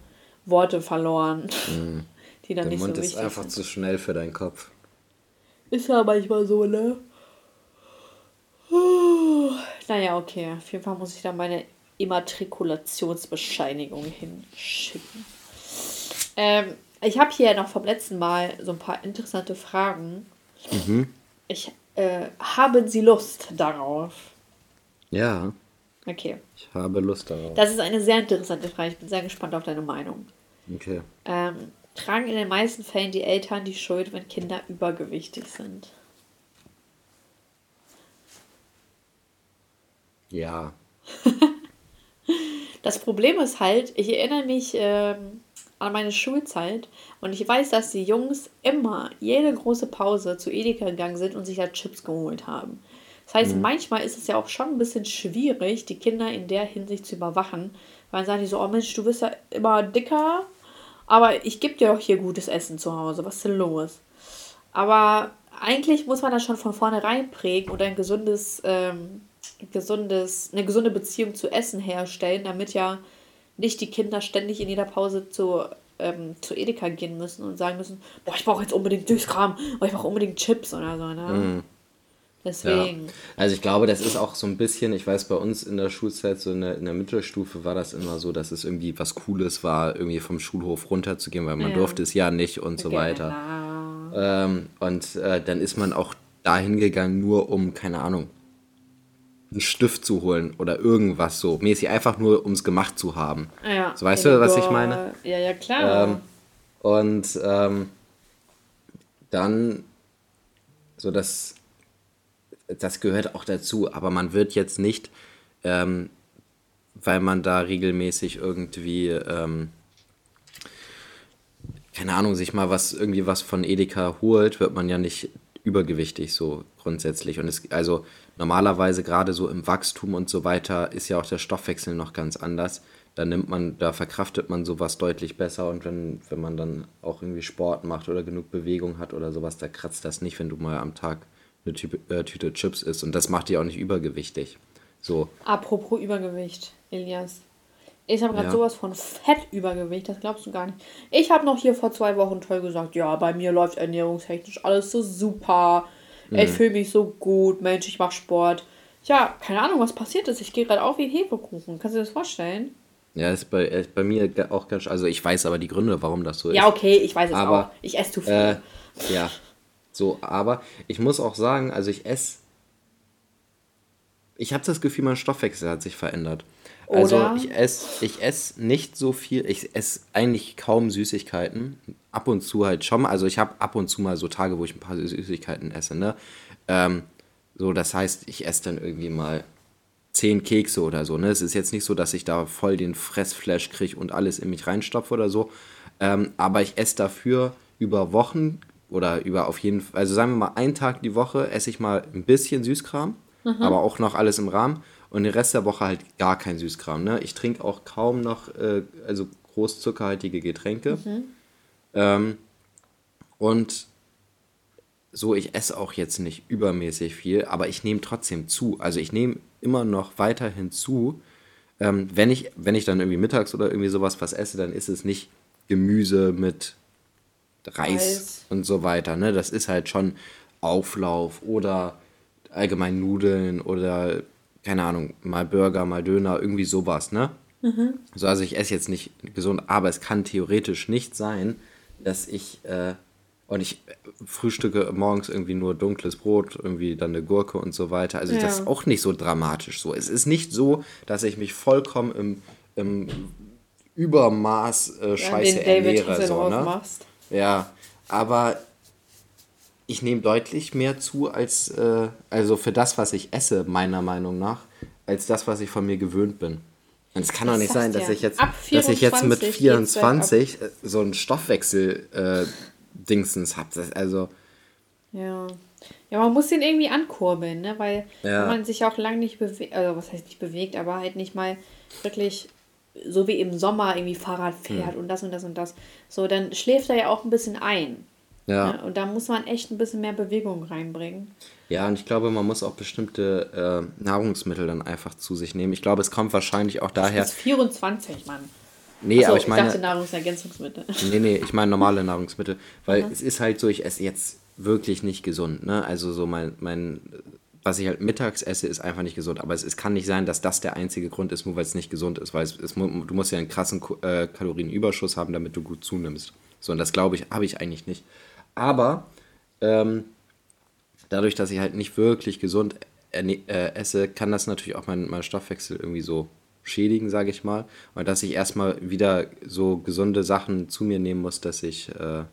Worte verloren, mhm. die dann Der nicht Mund so wichtig sind. ist einfach zu schnell für deinen Kopf. Ist ja manchmal so, ne? Naja, okay. Auf jeden Fall muss ich dann meine Immatrikulationsbescheinigung hinschicken. Ähm, ich habe hier noch vom letzten Mal so ein paar interessante Fragen. Mhm. Ich äh, haben Sie Lust darauf? Ja. Okay. Ich habe Lust darauf. Das ist eine sehr interessante Frage. Ich bin sehr gespannt auf deine Meinung. Okay. Ähm, tragen in den meisten Fällen die Eltern die Schuld, wenn Kinder übergewichtig sind? Ja. das Problem ist halt, ich erinnere mich ähm, an meine Schulzeit und ich weiß, dass die Jungs immer jede große Pause zu Edeka gegangen sind und sich da Chips geholt haben. Das heißt, mhm. manchmal ist es ja auch schon ein bisschen schwierig, die Kinder in der Hinsicht zu überwachen, weil dann sagen die so, oh Mensch, du bist ja immer dicker, aber ich gebe dir doch hier gutes Essen zu Hause, was ist denn los? Aber eigentlich muss man das schon von vornherein prägen und ein gesundes, ähm, gesundes, eine gesunde Beziehung zu Essen herstellen, damit ja nicht die Kinder ständig in jeder Pause zu, ähm, zu Edeka gehen müssen und sagen müssen, boah, ich brauche jetzt unbedingt Süßkram, boah, ich brauche unbedingt Chips oder so. Ne? Mhm. Deswegen. Ja. Also ich glaube, das ist auch so ein bisschen, ich weiß, bei uns in der Schulzeit, so in der, in der Mittelstufe war das immer so, dass es irgendwie was Cooles war, irgendwie vom Schulhof runterzugehen, weil man ja. durfte es ja nicht und so genau. weiter. Ähm, und äh, dann ist man auch dahin gegangen, nur um, keine Ahnung, einen Stift zu holen oder irgendwas so. Mäßig einfach nur, um es gemacht zu haben. Ja. So weißt du, was ich meine? Ja, ja, klar. Ähm, und ähm, dann so das, das gehört auch dazu, aber man wird jetzt nicht, ähm, weil man da regelmäßig irgendwie, ähm, keine Ahnung, sich mal was, irgendwie was von Edeka holt, wird man ja nicht übergewichtig so grundsätzlich. Und es, also normalerweise gerade so im Wachstum und so weiter ist ja auch der Stoffwechsel noch ganz anders. Da nimmt man, da verkraftet man sowas deutlich besser und wenn, wenn man dann auch irgendwie Sport macht oder genug Bewegung hat oder sowas, da kratzt das nicht, wenn du mal am Tag eine Tüte, äh, Tüte Chips isst. Und das macht dich auch nicht übergewichtig. So. Apropos Übergewicht, Elias. Ich habe gerade ja. sowas von Fettübergewicht, das glaubst du gar nicht. Ich habe noch hier vor zwei Wochen toll gesagt, ja, bei mir läuft ernährungstechnisch alles so super. Mhm. Ich fühle mich so gut, Mensch, ich mache Sport. Ja, keine Ahnung, was passiert ist. Ich gehe gerade auf wie ein Hefekuchen. Kannst du dir das vorstellen? Ja, ist bei, ist äh, bei mir auch ganz. Also, ich weiß aber die Gründe, warum das so ist. Ja, okay, ich weiß es aber, auch. Ich esse zu viel. Äh, ja, so, aber ich muss auch sagen, also ich esse. Ich habe das Gefühl, mein Stoffwechsel hat sich verändert. Also Oder? ich esse ich ess nicht so viel, ich esse eigentlich kaum Süßigkeiten. Ab und zu halt schon. Also ich habe ab und zu mal so Tage, wo ich ein paar Süßigkeiten esse. Ne? Ähm, so, das heißt, ich esse dann irgendwie mal zehn Kekse oder so. Ne? Es ist jetzt nicht so, dass ich da voll den Fressflash kriege und alles in mich reinstopfe oder so. Ähm, aber ich esse dafür über Wochen oder über auf jeden Fall, also sagen wir mal, einen Tag die Woche esse ich mal ein bisschen Süßkram, mhm. aber auch noch alles im Rahmen und den Rest der Woche halt gar kein Süßkram. Ne? Ich trinke auch kaum noch, äh, also groß zuckerhaltige Getränke. Mhm. Ähm, und so, ich esse auch jetzt nicht übermäßig viel, aber ich nehme trotzdem zu. Also ich nehme immer noch weiterhin zu. Ähm, wenn, ich, wenn ich dann irgendwie mittags oder irgendwie sowas was esse, dann ist es nicht Gemüse mit Reis, Reis. und so weiter. Ne? Das ist halt schon Auflauf oder allgemein Nudeln oder keine Ahnung, mal Burger, mal Döner, irgendwie sowas, ne? Mhm. So, also ich esse jetzt nicht gesund, aber es kann theoretisch nicht sein, dass ich, äh, und ich frühstücke morgens irgendwie nur dunkles Brot, irgendwie dann eine Gurke und so weiter. Also ja. das ist auch nicht so dramatisch so. Es ist nicht so, dass ich mich vollkommen im, im Übermaß äh, scheiße ja, ernähre. So, ne? Machst. Ja, aber ich nehme deutlich mehr zu als, äh, also für das, was ich esse, meiner Meinung nach, als das, was ich von mir gewöhnt bin. Und es kann doch nicht sein, dass ich jetzt, dass ich jetzt mit 24 äh, so einen Stoffwechsel-Dingsens äh, habe. Also. Ja. Ja, man muss den irgendwie ankurbeln, ne? Weil ja. man sich auch lange nicht bewegt, also was heißt nicht bewegt, aber halt nicht mal wirklich so wie im Sommer irgendwie Fahrrad fährt hm. und das und das und das. So, dann schläft er ja auch ein bisschen ein. Ja. Ne? Und da muss man echt ein bisschen mehr Bewegung reinbringen. Ja, und ich glaube, man muss auch bestimmte äh, Nahrungsmittel dann einfach zu sich nehmen. Ich glaube, es kommt wahrscheinlich auch daher. Das ist 24, Mann. Nee, Achso, aber ich meine. Ich dachte Nahrungsergänzungsmittel. Nee, nee, ich meine normale Nahrungsmittel. Weil mhm. es ist halt so, ich esse jetzt wirklich nicht gesund. Ne? Also so mein, mein, was ich halt mittags esse, ist einfach nicht gesund. Aber es, es kann nicht sein, dass das der einzige Grund ist, nur weil es nicht gesund ist. Weil es, es, du musst ja einen krassen äh, Kalorienüberschuss haben, damit du gut zunimmst. So, und das glaube ich, habe ich eigentlich nicht. Aber ähm, dadurch, dass ich halt nicht wirklich gesund äh, esse, kann das natürlich auch meinen mein Stoffwechsel irgendwie so schädigen, sage ich mal. Und dass ich erstmal wieder so gesunde Sachen zu mir nehmen muss, dass ich, äh,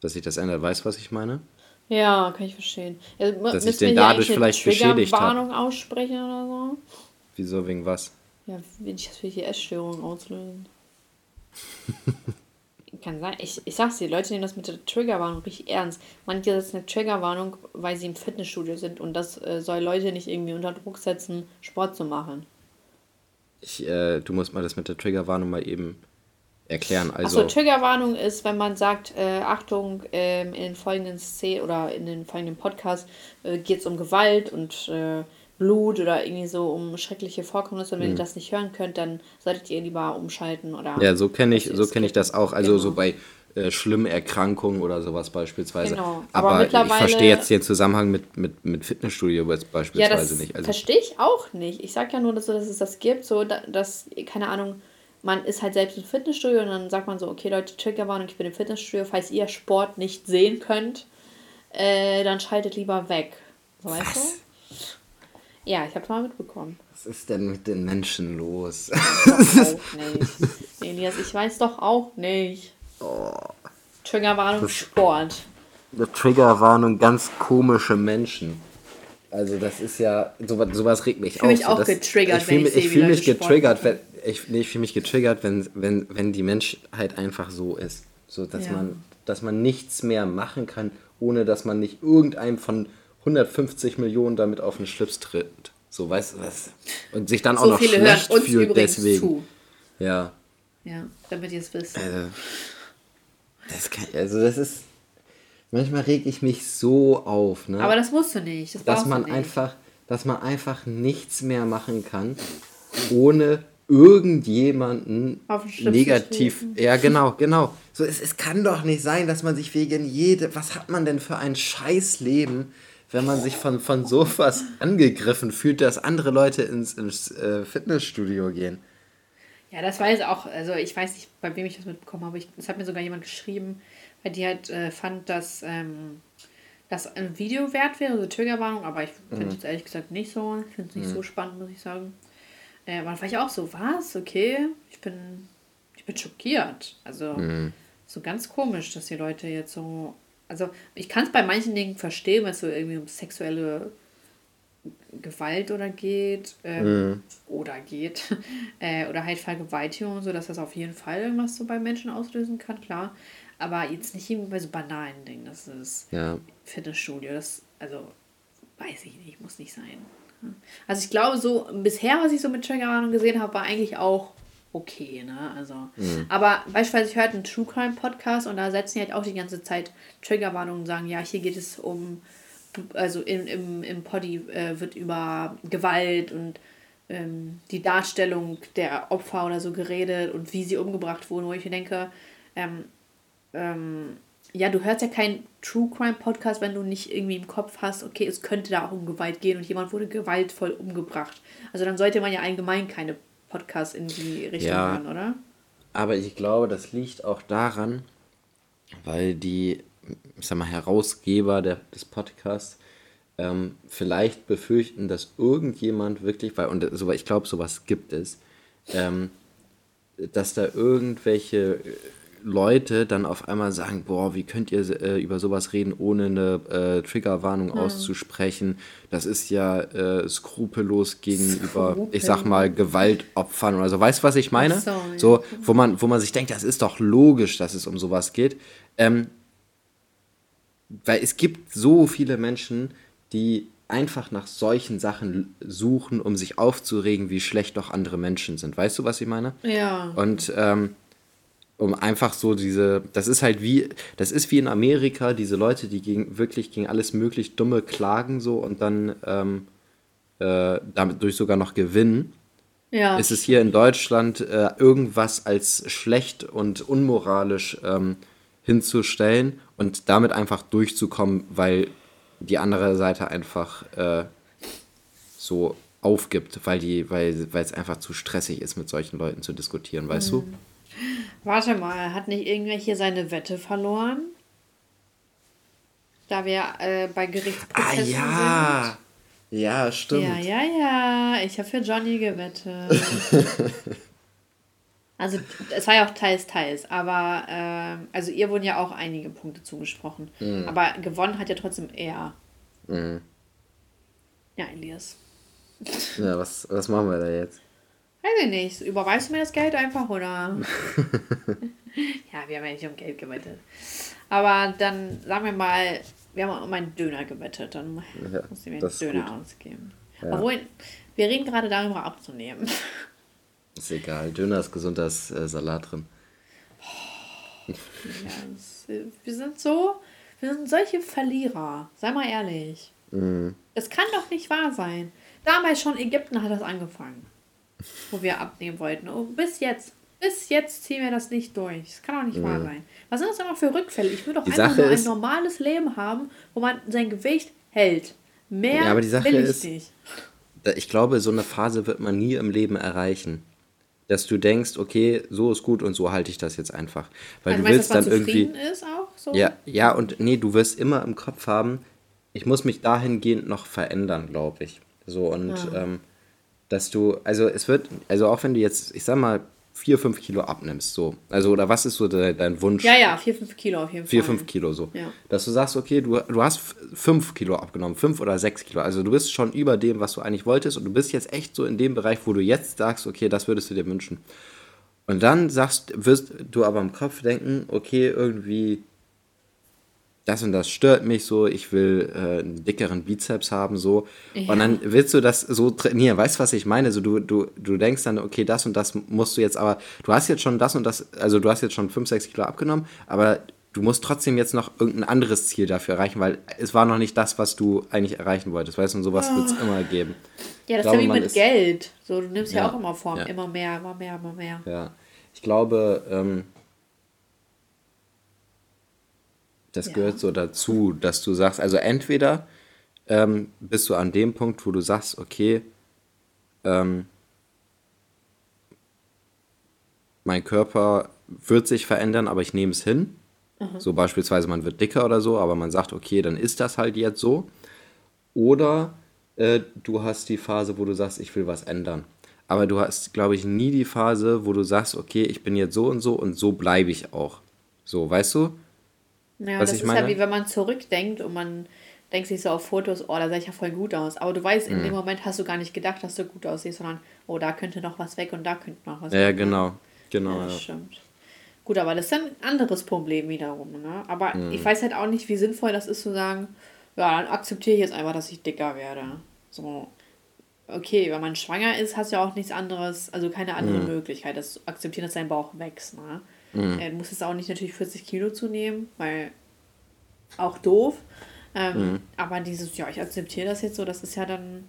dass ich das ändert. Weißt du, was ich meine? Ja, kann ich verstehen. Ja, dass ich den dadurch vielleicht beschädigt habe. Warnung aussprechen oder so? Wieso, wegen was? Ja, wenn ich das für die Essstörung auslösen. Kann sein. Ich, ich sag's dir, Leute nehmen das mit der Triggerwarnung richtig ernst. Manche setzen eine Triggerwarnung, weil sie im Fitnessstudio sind und das äh, soll Leute nicht irgendwie unter Druck setzen, Sport zu machen. Ich, äh, du musst mal das mit der Triggerwarnung mal eben erklären. Also, Achso, Triggerwarnung ist, wenn man sagt, äh, Achtung, ähm, in den folgenden Szenen oder in den folgenden Podcast äh, geht es um Gewalt und äh, Blut oder irgendwie so um schreckliche Vorkommnisse. Und wenn mhm. ihr das nicht hören könnt, dann solltet ihr lieber umschalten oder. Ja, so kenne ich, so kenn ich das auch. Also genau. so bei äh, schlimmen Erkrankungen oder sowas beispielsweise. Genau. Aber, Aber ich verstehe jetzt den Zusammenhang mit, mit, mit Fitnessstudio beispielsweise ja, das nicht. Also, verstehe ich auch nicht. Ich sage ja nur, dass, dass es das gibt, so dass, keine Ahnung, man ist halt selbst im Fitnessstudio und dann sagt man so, okay Leute, Triggerwarnung, ich bin im Fitnessstudio, falls ihr Sport nicht sehen könnt, äh, dann schaltet lieber weg. So, weißt du? Ja, ich habe mal mitbekommen. Was ist denn mit den Menschen los? Ich weiß auch nicht. Elias, ich weiß doch auch nicht. Oh. Triggerwarnung Sport. Eine Triggerwarnung ganz komische Menschen. Also das ist ja, sowas, sowas regt mich ich auf. Mich auch das, getriggert, ich fühle ich fühl mich getriggert, wenn, ich, nee, ich fühle mich getriggert, wenn, wenn, wenn die Menschheit einfach so ist. So, dass ja. man, dass man nichts mehr machen kann, ohne dass man nicht irgendeinem von 150 Millionen damit auf den Schlips tritt. So, weißt du was? Und sich dann so auch noch schlecht fühlt deswegen. Zu. Ja. Ja, damit ihr es wisst. Also das, kann, also das ist. Manchmal reg ich mich so auf, ne? Aber das musst du nicht. Das dass man nicht. einfach, dass man einfach nichts mehr machen kann, ohne irgendjemanden negativ. Ja, genau, genau. So, es, es kann doch nicht sein, dass man sich wegen jede. Was hat man denn für ein Scheißleben, wenn man sich von, von sowas angegriffen fühlt, dass andere Leute ins, ins äh, Fitnessstudio gehen? Ja, das weiß auch, also ich weiß nicht, bei wem ich das mitbekommen habe. Es hat mir sogar jemand geschrieben, weil die halt äh, fand, dass ähm, das ein Video wert wäre, so Triggerwarnung, aber ich finde es mhm. ehrlich gesagt nicht so. Ich finde es nicht mhm. so spannend, muss ich sagen. Aber dann war ich auch so, was? Okay, ich bin, ich bin schockiert. Also mhm. so ganz komisch, dass die Leute jetzt so. Also ich kann es bei manchen Dingen verstehen, wenn es so irgendwie um sexuelle Gewalt oder geht ähm, mhm. oder geht äh, oder halt Vergewaltigung, so dass das auf jeden Fall irgendwas so bei Menschen auslösen kann, klar. Aber jetzt nicht irgendwie bei so banalen Dingen. Das ist ja. Fitnessstudio. Das, also weiß ich nicht, muss nicht sein. Also ich glaube so bisher, was ich so mit Triggerwarnung gesehen habe, war eigentlich auch okay, ne? Also, mhm. aber beispielsweise ich hörte einen True Crime Podcast und da setzen die halt auch die ganze Zeit Triggerwarnungen und sagen, ja, hier geht es um also in, im, im Poddy äh, wird über Gewalt und ähm, die Darstellung der Opfer oder so geredet und wie sie umgebracht wurden, wo ich mir denke, ähm, ähm, ja, du hörst ja keinen True Crime Podcast, wenn du nicht irgendwie im Kopf hast, okay, es könnte da auch um Gewalt gehen und jemand wurde gewaltvoll umgebracht. Also dann sollte man ja allgemein keine Podcasts in die Richtung ja, hören, oder? Aber ich glaube, das liegt auch daran, weil die ich sag mal, Herausgeber der, des Podcasts ähm, vielleicht befürchten, dass irgendjemand wirklich, weil, und so, ich glaube, sowas gibt es, ähm, dass da irgendwelche Leute dann auf einmal sagen, boah, wie könnt ihr äh, über sowas reden, ohne eine äh, Triggerwarnung hm. auszusprechen? Das ist ja äh, skrupellos gegenüber, Skrupel. ich sag mal, Gewaltopfern oder so. Weißt du, was ich meine? So, wo man, wo man sich denkt, das ist doch logisch, dass es um sowas geht. Ähm, weil es gibt so viele Menschen, die einfach nach solchen Sachen suchen, um sich aufzuregen, wie schlecht doch andere Menschen sind. Weißt du, was ich meine? Ja. Und ähm, um einfach so diese, das ist halt wie, das ist wie in Amerika, diese Leute, die gegen, wirklich gegen alles möglich Dumme klagen so und dann ähm, äh, damit durch sogar noch gewinnen. Ja. Ist es hier in Deutschland äh, irgendwas als schlecht und unmoralisch ähm, hinzustellen und damit einfach durchzukommen, weil die andere Seite einfach äh, so aufgibt, weil die, weil, weil es einfach zu stressig ist, mit solchen Leuten zu diskutieren, weißt mhm. du? Warte mal, hat nicht irgendwer hier seine Wette verloren? Da wir äh, bei Gerichtsprozessen ah, ja. sind. Ja, stimmt. Ja, ja, ja. Ich habe für Johnny gewettet. Also es war ja auch teils, teils, aber äh, also ihr wurden ja auch einige Punkte zugesprochen. Mhm. Aber gewonnen hat ja trotzdem er. Mhm. Ja, Elias. Ja, was, was machen wir da jetzt? Weiß ich nicht. Überweist du mir das Geld einfach oder? ja, wir haben ja nicht um Geld gewettet. Aber dann sagen wir mal, wir haben um einen Döner gewettet. Dann ja, muss ich mir einen Döner gut. ausgeben. Ja. Obwohl, wir reden gerade darüber abzunehmen. Ist egal. Döner ist gesund, da ist äh, Salat drin. Ja, das, wir sind so, wir sind solche Verlierer. Sei mal ehrlich. Mhm. Es kann doch nicht wahr sein. Damals schon Ägypten hat das angefangen wo wir abnehmen wollten. Und bis jetzt, bis jetzt ziehen wir das nicht durch. Das kann doch nicht mhm. wahr sein. Was sind das immer für Rückfälle? Ich würde doch einfach nur ein normales Leben haben, wo man sein Gewicht hält. Mehr ja, aber die Sache will ich ist, nicht. Ich glaube, so eine Phase wird man nie im Leben erreichen. Dass du denkst, okay, so ist gut und so halte ich das jetzt einfach. Weil also du willst meinst, dann irgendwie. Ist auch so? Ja, ja, und nee, du wirst immer im Kopf haben, ich muss mich dahingehend noch verändern, glaube ich. So und ja. ähm, dass du, also es wird, also auch wenn du jetzt, ich sag mal, vier, fünf Kilo abnimmst, so. Also, oder was ist so de, dein Wunsch? Ja, ja, vier, fünf Kilo auf jeden Fall. Vier, fünf Kilo, so. Ja. Dass du sagst, okay, du, du hast fünf Kilo abgenommen, fünf oder sechs Kilo. Also, du bist schon über dem, was du eigentlich wolltest und du bist jetzt echt so in dem Bereich, wo du jetzt sagst, okay, das würdest du dir wünschen. Und dann sagst, wirst du aber im Kopf denken, okay, irgendwie das und das stört mich so, ich will äh, einen dickeren Bizeps haben, so. Ja. Und dann willst du das so trainieren. Weißt du, was ich meine? So, du, du, du denkst dann, okay, das und das musst du jetzt, aber du hast jetzt schon das und das, also du hast jetzt schon 5, 6 Kilo abgenommen, aber du musst trotzdem jetzt noch irgendein anderes Ziel dafür erreichen, weil es war noch nicht das, was du eigentlich erreichen wolltest. Weißt du, und sowas oh. wird es immer geben. Ja, das ist ja wie mit Geld. So, du nimmst ja, ja auch immer Form, ja. immer mehr, immer mehr, immer mehr. Ja. Ich glaube, ähm, Das ja. gehört so dazu, dass du sagst, also entweder ähm, bist du an dem Punkt, wo du sagst, okay, ähm, mein Körper wird sich verändern, aber ich nehme es hin. Mhm. So beispielsweise, man wird dicker oder so, aber man sagt, okay, dann ist das halt jetzt so. Oder äh, du hast die Phase, wo du sagst, ich will was ändern. Aber du hast, glaube ich, nie die Phase, wo du sagst, okay, ich bin jetzt so und so und so bleibe ich auch. So, weißt du? Ja, das ist meine? ja wie wenn man zurückdenkt und man denkt sich so auf Fotos, oh, da sah ich ja voll gut aus. Aber du weißt, in mhm. dem Moment hast du gar nicht gedacht, dass du gut aussiehst, sondern, oh, da könnte noch was weg und da könnte noch was ja, weg. Ja, genau. genau ja, das ja. stimmt. Gut, aber das ist ein anderes Problem wiederum. Ne? Aber mhm. ich weiß halt auch nicht, wie sinnvoll das ist zu sagen, ja, dann akzeptiere ich jetzt einfach, dass ich dicker werde. So, okay, wenn man schwanger ist, hast du ja auch nichts anderes, also keine andere mhm. Möglichkeit, das zu akzeptieren, dass dein Bauch wächst. Ne? Mhm. Er muss jetzt auch nicht natürlich 40 Kilo zunehmen, weil auch doof. Ähm, mhm. Aber dieses, ja, ich akzeptiere das jetzt so, das ist ja dann,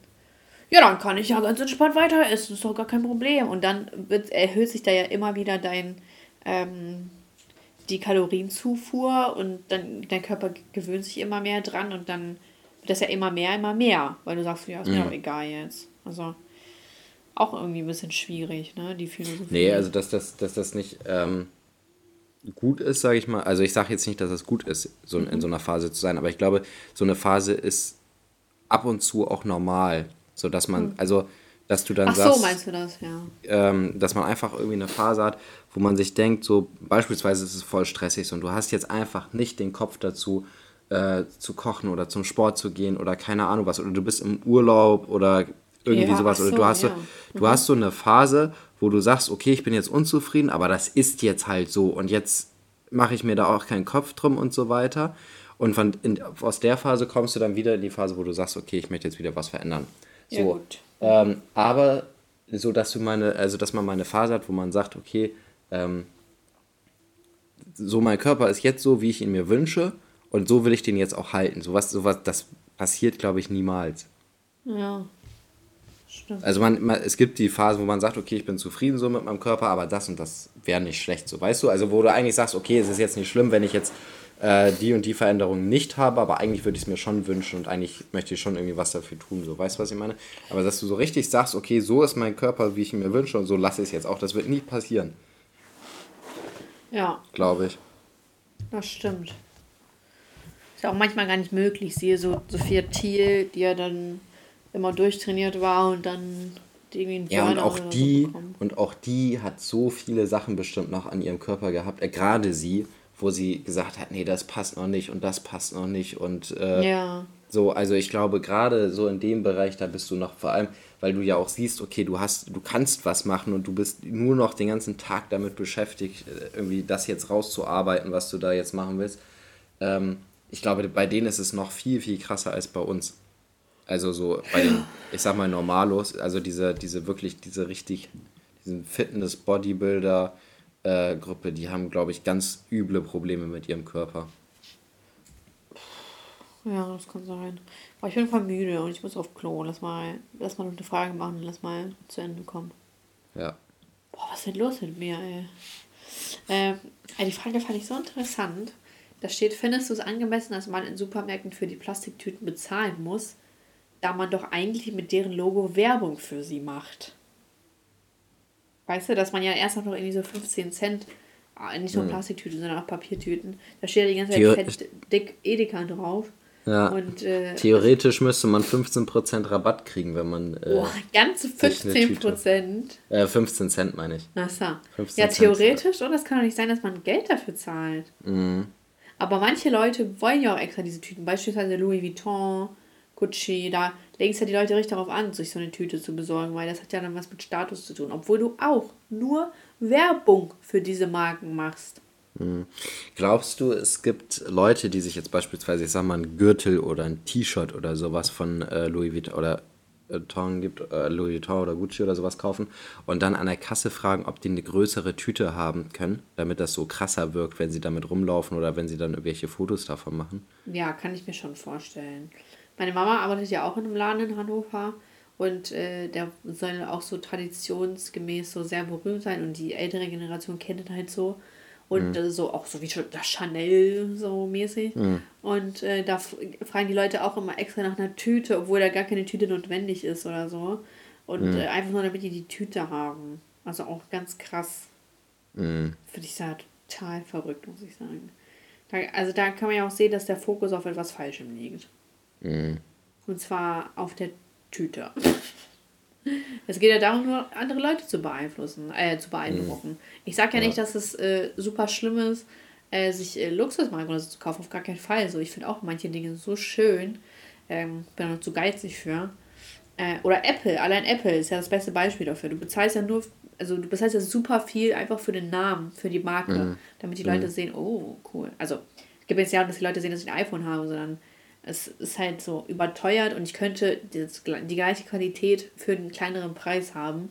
ja, dann kann ich ja ganz entspannt weiter essen, ist doch gar kein Problem. Und dann wird, erhöht sich da ja immer wieder dein, ähm, die Kalorienzufuhr und dann dein Körper gewöhnt sich immer mehr dran und dann wird das ja immer mehr, immer mehr, weil du sagst, ja, ist mir mhm. auch egal jetzt. Also auch irgendwie ein bisschen schwierig, ne, die Philosophie. Nee, also dass das, dass das nicht, ähm, gut ist, sage ich mal. Also ich sage jetzt nicht, dass es gut ist, so in, in so einer Phase zu sein, aber ich glaube, so eine Phase ist ab und zu auch normal, so dass man, mhm. also dass du dann Ach sagst, so meinst du das, ja. Ähm, dass man einfach irgendwie eine Phase hat, wo man sich denkt, so beispielsweise ist es voll stressig und du hast jetzt einfach nicht den Kopf dazu, äh, zu kochen oder zum Sport zu gehen oder keine Ahnung was oder du bist im Urlaub oder irgendwie ja, sowas. So, oder du hast, ja. so, du mhm. hast so eine Phase, wo du sagst, okay, ich bin jetzt unzufrieden, aber das ist jetzt halt so und jetzt mache ich mir da auch keinen Kopf drum und so weiter. Und von, in, aus der Phase kommst du dann wieder in die Phase, wo du sagst, okay, ich möchte jetzt wieder was verändern. So, ja, gut. Ähm, aber so, dass du meine, also dass man mal eine Phase hat, wo man sagt, okay, ähm, so mein Körper ist jetzt so, wie ich ihn mir wünsche und so will ich den jetzt auch halten. So was, das passiert, glaube ich, niemals. Ja. Stimmt. Also man, man, es gibt die Phase, wo man sagt, okay, ich bin zufrieden so mit meinem Körper, aber das und das wäre nicht schlecht, so weißt du? Also wo du eigentlich sagst, okay, es ist jetzt nicht schlimm, wenn ich jetzt äh, die und die Veränderung nicht habe, aber eigentlich würde ich es mir schon wünschen und eigentlich möchte ich schon irgendwie was dafür tun, so weißt du, was ich meine? Aber dass du so richtig sagst, okay, so ist mein Körper, wie ich ihn mir wünsche und so lasse ich es jetzt auch, das wird nie passieren. Ja. Glaube ich. Das stimmt. Ist ja auch manchmal gar nicht möglich. Ich sehe so Sophia Thiel, die ja dann immer durchtrainiert war und dann irgendwie einen Ja, und auch die so und auch die hat so viele Sachen bestimmt noch an ihrem Körper gehabt, äh, gerade sie, wo sie gesagt hat, nee, das passt noch nicht und das passt noch nicht und äh, ja. So, also ich glaube, gerade so in dem Bereich, da bist du noch vor allem, weil du ja auch siehst, okay, du hast, du kannst was machen und du bist nur noch den ganzen Tag damit beschäftigt, äh, irgendwie das jetzt rauszuarbeiten, was du da jetzt machen willst. Ähm, ich glaube, bei denen ist es noch viel, viel krasser als bei uns. Also so bei den, ich sag mal, Normalos, also diese, diese wirklich, diese richtig, diesen Fitness-Bodybuilder-Gruppe, äh, die haben, glaube ich, ganz üble Probleme mit ihrem Körper. Ja, das kann sein. Aber ich bin voll müde und ich muss auf Klo. Lass mal, lass mal noch eine Frage machen und lass mal zu Ende kommen. Ja. Boah, was ist denn los mit mir, ey? Ähm, die Frage fand ich so interessant. Da steht, findest du es angemessen, dass man in Supermärkten für die Plastiktüten bezahlen muss, da man doch eigentlich mit deren Logo Werbung für sie macht? Weißt du, dass man ja erst noch irgendwie so 15 Cent, ah, nicht nur hm. Plastiktüten, sondern auch Papiertüten, da steht ja die ganze Zeit fett dick Edeka drauf. Ja. Und, äh, Theoretisch müsste man 15% Rabatt kriegen, wenn man. Äh, oh, ganze 15%? Äh, 15 Cent meine ich. Ach so. Ja, theoretisch, Cent. oder? Es kann doch nicht sein, dass man Geld dafür zahlt. Mhm. Aber manche Leute wollen ja auch extra diese Tüten. Beispielsweise Louis Vuitton, Gucci. Da es ja die Leute richtig darauf an, sich so eine Tüte zu besorgen, weil das hat ja dann was mit Status zu tun. Obwohl du auch nur Werbung für diese Marken machst. Hm. Glaubst du, es gibt Leute, die sich jetzt beispielsweise, ich sag mal, ein Gürtel oder ein T-Shirt oder sowas von äh, Louis Vuitton oder äh, gibt, äh, Louis Vuitton oder Gucci oder sowas kaufen und dann an der Kasse fragen, ob die eine größere Tüte haben können, damit das so krasser wirkt, wenn sie damit rumlaufen oder wenn sie dann irgendwelche Fotos davon machen? Ja, kann ich mir schon vorstellen. Meine Mama arbeitet ja auch in einem Laden in Hannover und äh, der soll auch so traditionsgemäß so sehr berühmt sein und die ältere Generation kennt ihn halt so und mhm. so auch so wie das Chanel so mäßig. Mhm. Und äh, da fragen die Leute auch immer extra nach einer Tüte, obwohl da gar keine Tüte notwendig ist oder so. Und mhm. äh, einfach nur damit die die Tüte haben. Also auch ganz krass. Mhm. Finde ich da total verrückt, muss ich sagen. Da, also da kann man ja auch sehen, dass der Fokus auf etwas Falschem liegt. Mhm. Und zwar auf der Tüte. Es geht ja darum, nur andere Leute zu beeinflussen, äh, zu beeindrucken. Mhm. Ich sage ja, ja, nicht, dass es äh, super schlimm ist, äh, sich äh, Luxusmarken oder so zu kaufen, auf gar keinen Fall. So, ich finde auch manche Dinge so schön. Ähm, bin auch zu geizig für. Äh, oder Apple, allein Apple ist ja das beste Beispiel dafür. Du bezahlst ja nur, also du bezahlst ja super viel einfach für den Namen, für die Marke, mhm. damit die Leute mhm. sehen, oh, cool. Also, es gibt jetzt ja auch, dass die Leute sehen, dass ich ein iPhone habe, sondern es ist halt so überteuert und ich könnte die gleiche Qualität für einen kleineren Preis haben.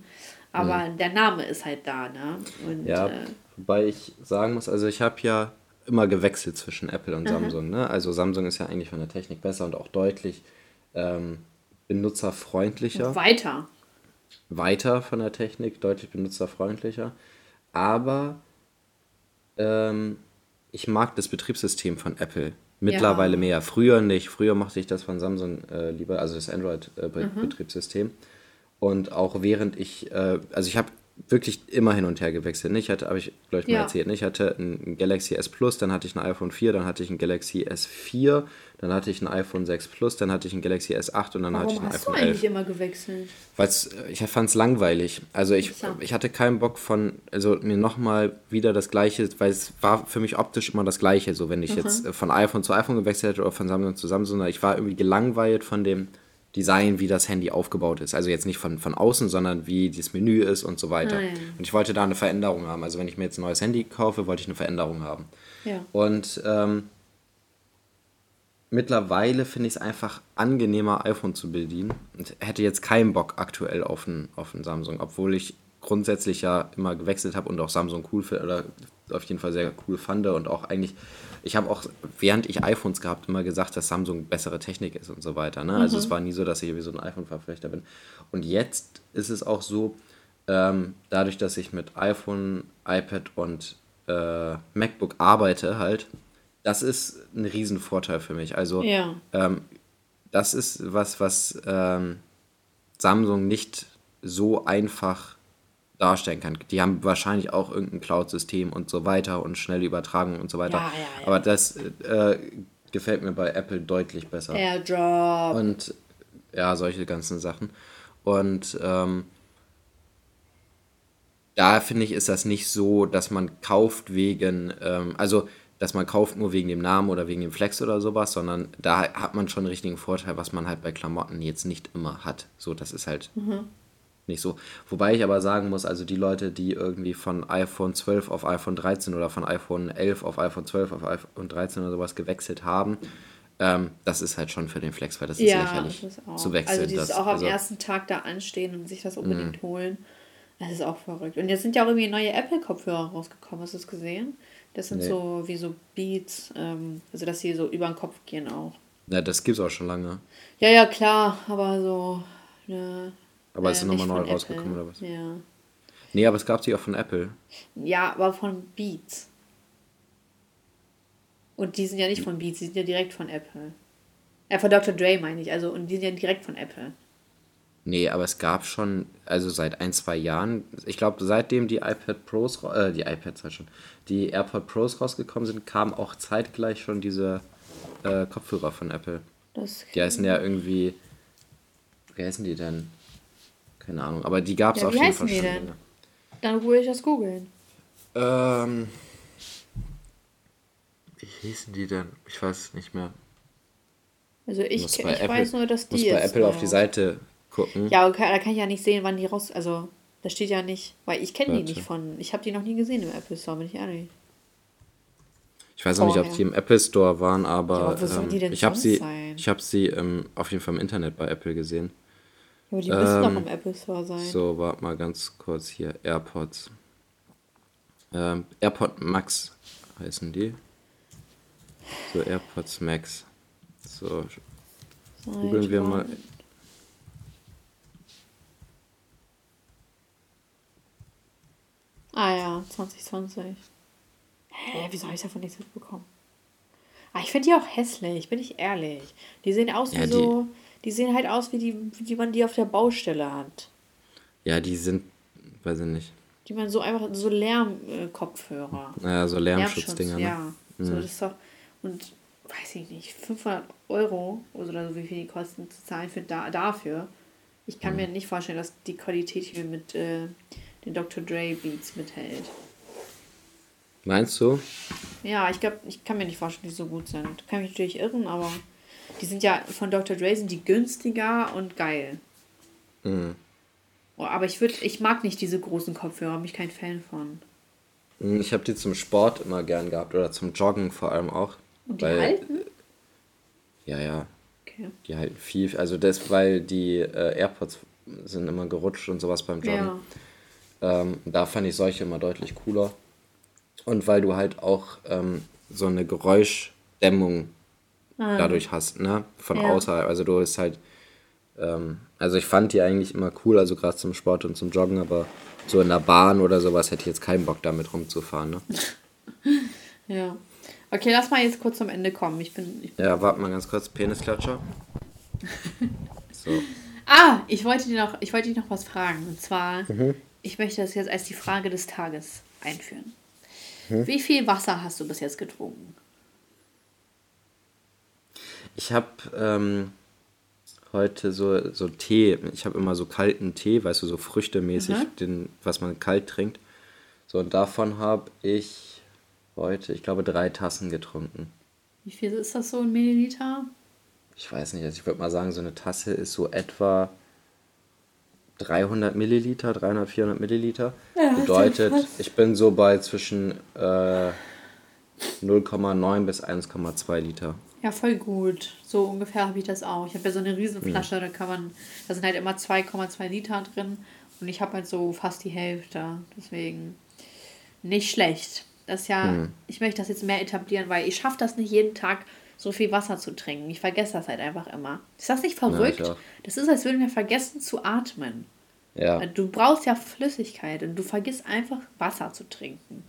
Aber mhm. der Name ist halt da, ne? Und, ja, äh, wobei ich sagen muss, also ich habe ja immer gewechselt zwischen Apple und Samsung. Ne? Also Samsung ist ja eigentlich von der Technik besser und auch deutlich ähm, benutzerfreundlicher. Und weiter. Weiter von der Technik, deutlich benutzerfreundlicher. Aber ähm, ich mag das Betriebssystem von Apple Mittlerweile ja. mehr. Früher nicht. Früher mochte ich das von Samsung äh, lieber, also das Android-Betriebssystem. Äh, mhm. Und auch während ich, äh, also ich habe wirklich immer hin und her gewechselt. Ich hatte, habe ich, glaube ich, mal ja. erzählt, ich hatte ein Galaxy S Plus, dann hatte ich ein iPhone 4, dann hatte ich ein Galaxy S4, dann hatte ich ein iPhone 6 Plus, dann hatte ich ein Galaxy S8 und dann Warum hatte ich ein iPhone 11. Warum hast du eigentlich immer gewechselt? Weil äh, ich fand es langweilig. Also ich, ich hatte keinen Bock von, also mir nochmal wieder das Gleiche, weil es war für mich optisch immer das Gleiche, so wenn ich mhm. jetzt von iPhone zu iPhone gewechselt hätte oder von Samsung zu Samsung, ich war irgendwie gelangweilt von dem Design, wie das Handy aufgebaut ist. Also jetzt nicht von, von außen, sondern wie das Menü ist und so weiter. Ah, ja. Und ich wollte da eine Veränderung haben. Also wenn ich mir jetzt ein neues Handy kaufe, wollte ich eine Veränderung haben. Ja. Und ähm, mittlerweile finde ich es einfach angenehmer, iPhone zu bedienen. Und hätte jetzt keinen Bock aktuell auf ein, auf ein Samsung, obwohl ich grundsätzlich ja immer gewechselt habe und auch Samsung cool finde, oder auf jeden Fall sehr cool fand und auch eigentlich ich habe auch, während ich iPhones gehabt, immer gesagt, dass Samsung bessere Technik ist und so weiter. Ne? Also mhm. es war nie so, dass ich wie so ein iPhone-Verfechter bin. Und jetzt ist es auch so, ähm, dadurch, dass ich mit iPhone, iPad und äh, MacBook arbeite halt, das ist ein Riesenvorteil für mich. Also ja. ähm, das ist was, was ähm, Samsung nicht so einfach darstellen kann. Die haben wahrscheinlich auch irgendein Cloud-System und so weiter und schnelle Übertragung und so weiter. Ja, ja. Aber das äh, gefällt mir bei Apple deutlich besser. AirDrop. Und ja, solche ganzen Sachen. Und ähm, da finde ich, ist das nicht so, dass man kauft wegen, ähm, also dass man kauft nur wegen dem Namen oder wegen dem Flex oder sowas, sondern da hat man schon einen richtigen Vorteil, was man halt bei Klamotten jetzt nicht immer hat. So, das ist halt mhm. nicht so. Wobei ich aber sagen muss, also die Leute, die irgendwie von iPhone 12 auf iPhone 13 oder von iPhone 11 auf iPhone 12 auf iPhone 13 oder sowas gewechselt haben, ähm, das ist halt schon für den Flex, weil das ist ja, lächerlich das ist zu wechseln. Also dieses das, auch am also, ersten Tag da anstehen und sich das unbedingt mh. holen, das ist auch verrückt. Und jetzt sind ja auch irgendwie neue Apple-Kopfhörer rausgekommen, hast du es gesehen? Das sind nee. so wie so Beats, ähm, also dass sie so über den Kopf gehen auch. Ja, das gibt's auch schon lange. Ja, ja, klar, aber so. Ne, aber äh, ist nochmal neu rausgekommen oder was? Ja. Nee, aber es gab sie auch von Apple. Ja, aber von Beats. Und die sind ja nicht von Beats, die sind ja direkt von Apple. Ja, von Dr. Dre meine ich, also und die sind ja direkt von Apple. Nee, aber es gab schon, also seit ein, zwei Jahren, ich glaube, seitdem die iPad Pros, äh, die iPads halt schon, die AirPod Pros rausgekommen sind, kamen auch zeitgleich schon diese äh, Kopfhörer von Apple. Das die heißen ja irgendwie, wie heißen die denn? Keine Ahnung, aber die gab es ja, auf jeden Fall schon. Wie heißen die denn? Dann würde ich das googeln. Ähm, wie hießen die denn? Ich weiß es nicht mehr. Also ich, ich Apple, weiß nur, dass die muss bei Apple auf die Seite gucken. Ja, okay, da kann ich ja nicht sehen, wann die raus. Also, da steht ja nicht, weil ich kenne die nicht von. Ich habe die noch nie gesehen im Apple Store, bin ich ehrlich. Ich weiß auch nicht, ob die im Apple Store waren, aber, ja, aber ähm, ich habe sie, sein? ich habe sie ähm, auf jeden Fall im Internet bei Apple gesehen. Aber die müssen ähm, doch im Apple Store sein. So, warte mal ganz kurz hier. AirPods. Ähm, AirPod Max heißen die. So, AirPods Max. So, googeln wir mal Ah ja, 2020. Hä, wieso habe ich davon nichts mitbekommen? Ah, ich finde die auch hässlich, bin ich ehrlich. Die sehen aus ja, wie so. Die sehen halt aus, wie die, wie man die auf der Baustelle hat. Ja, die sind, weiß ich nicht. Die man so einfach, so Lärmkopfhörer. Naja, so Lärmschutzdinger. Ne? Ja, mhm. so das ist doch. Und weiß ich nicht, 500 Euro oder so, wie viel die kosten, zu zahlen für da, dafür. Ich kann mhm. mir nicht vorstellen, dass die Qualität hier mit äh, den Dr. Dre Beats mithält. Meinst du? Ja, ich glaube, ich kann mir nicht vorstellen, die so gut sind. Kann mich natürlich irren, aber die sind ja von Dr. Dre sind die günstiger und geil. Mhm. Oh, aber ich würde, ich mag nicht diese großen Kopfhörer, bin ich kein Fan von. Mhm, ich habe die zum Sport immer gern gehabt oder zum Joggen vor allem auch. Und die weil, halten? Ja, ja. Okay. Die halten viel, also das, weil die äh, AirPods sind immer gerutscht und sowas beim Joggen. Ja. Ähm, da fand ich solche immer deutlich cooler. Und weil du halt auch ähm, so eine Geräuschdämmung ah. dadurch hast, ne? Von ja. außerhalb. Also du bist halt. Ähm, also ich fand die eigentlich immer cool, also gerade zum Sport und zum Joggen, aber so in der Bahn oder sowas hätte ich jetzt keinen Bock damit rumzufahren, ne? ja. Okay, lass mal jetzt kurz zum Ende kommen. Ich bin. Ich bin ja, warte mal ganz kurz. Penisklatscher. so. Ah, ich wollte dir noch, ich wollte dich noch was fragen. Und zwar, mhm ich möchte das jetzt als die Frage des Tages einführen. Hm? Wie viel Wasser hast du bis jetzt getrunken? Ich habe ähm, heute so, so Tee. Ich habe immer so kalten Tee, weißt du, so früchtemäßig, mhm. den, was man kalt trinkt. So, und davon habe ich heute, ich glaube, drei Tassen getrunken. Wie viel ist das so in Milliliter? Ich weiß nicht, also ich würde mal sagen, so eine Tasse ist so etwa 300 Milliliter, 300, 400 Milliliter. Ja, Bedeutet, ich bin so bei zwischen äh, 0,9 bis 1,2 Liter. Ja, voll gut. So ungefähr habe ich das auch. Ich habe ja so eine Riesenflasche, mhm. da kann man, da sind halt immer 2,2 Liter drin und ich habe halt so fast die Hälfte. Deswegen nicht schlecht. Das ist ja, mhm. ich möchte das jetzt mehr etablieren, weil ich schaffe das nicht jeden Tag so viel Wasser zu trinken. Ich vergesse das halt einfach immer. Ist das nicht verrückt? Ja, das ist, als würden wir vergessen zu atmen. Ja. Du brauchst ja Flüssigkeit und du vergisst einfach Wasser zu trinken.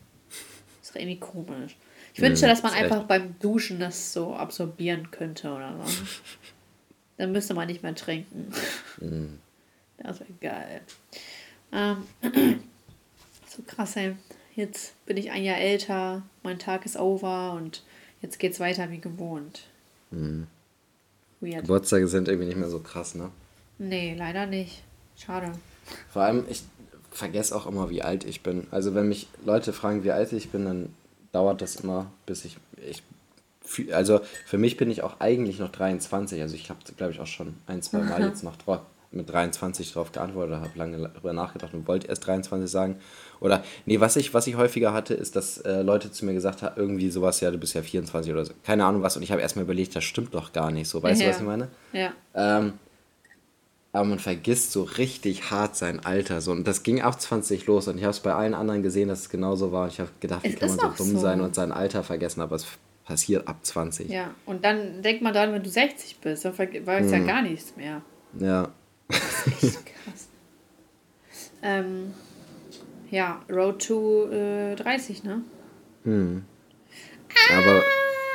Das ist irgendwie komisch. Ich wünschte, dass man einfach beim Duschen das so absorbieren könnte oder so. Dann müsste man nicht mehr trinken. Mhm. Das wäre geil. Ähm, so krass, ey. Jetzt bin ich ein Jahr älter, mein Tag ist over und Jetzt geht's weiter wie gewohnt. Mhm. Weird. Geburtstage sind irgendwie nicht mehr so krass, ne? Nee, leider nicht. Schade. Vor allem, ich vergesse auch immer, wie alt ich bin. Also wenn mich Leute fragen, wie alt ich bin, dann dauert das immer, bis ich, ich also für mich bin ich auch eigentlich noch 23. Also ich habe, glaube ich, auch schon ein, zwei Mal jetzt noch drauf, mit 23 darauf geantwortet, habe lange darüber nachgedacht und wollte erst 23 sagen. Oder, nee, was ich, was ich häufiger hatte, ist, dass äh, Leute zu mir gesagt haben, irgendwie sowas, ja, du bist ja 24 oder so. Keine Ahnung was. Und ich habe erstmal überlegt, das stimmt doch gar nicht so. Weißt ja. du, was ich meine? Ja. Ähm, aber man vergisst so richtig hart sein Alter. So. Und das ging ab 20 los. Und ich habe es bei allen anderen gesehen, dass es genauso war. Und ich habe gedacht, wie es kann man so dumm so. sein und sein Alter vergessen. Aber es passiert ab 20. Ja, und dann denkt man dann, wenn du 60 bist, dann weiß hm. ja gar nichts mehr. Ja. Das ist echt krass. ähm, ja, Road to äh, 30, ne? Hm. Aber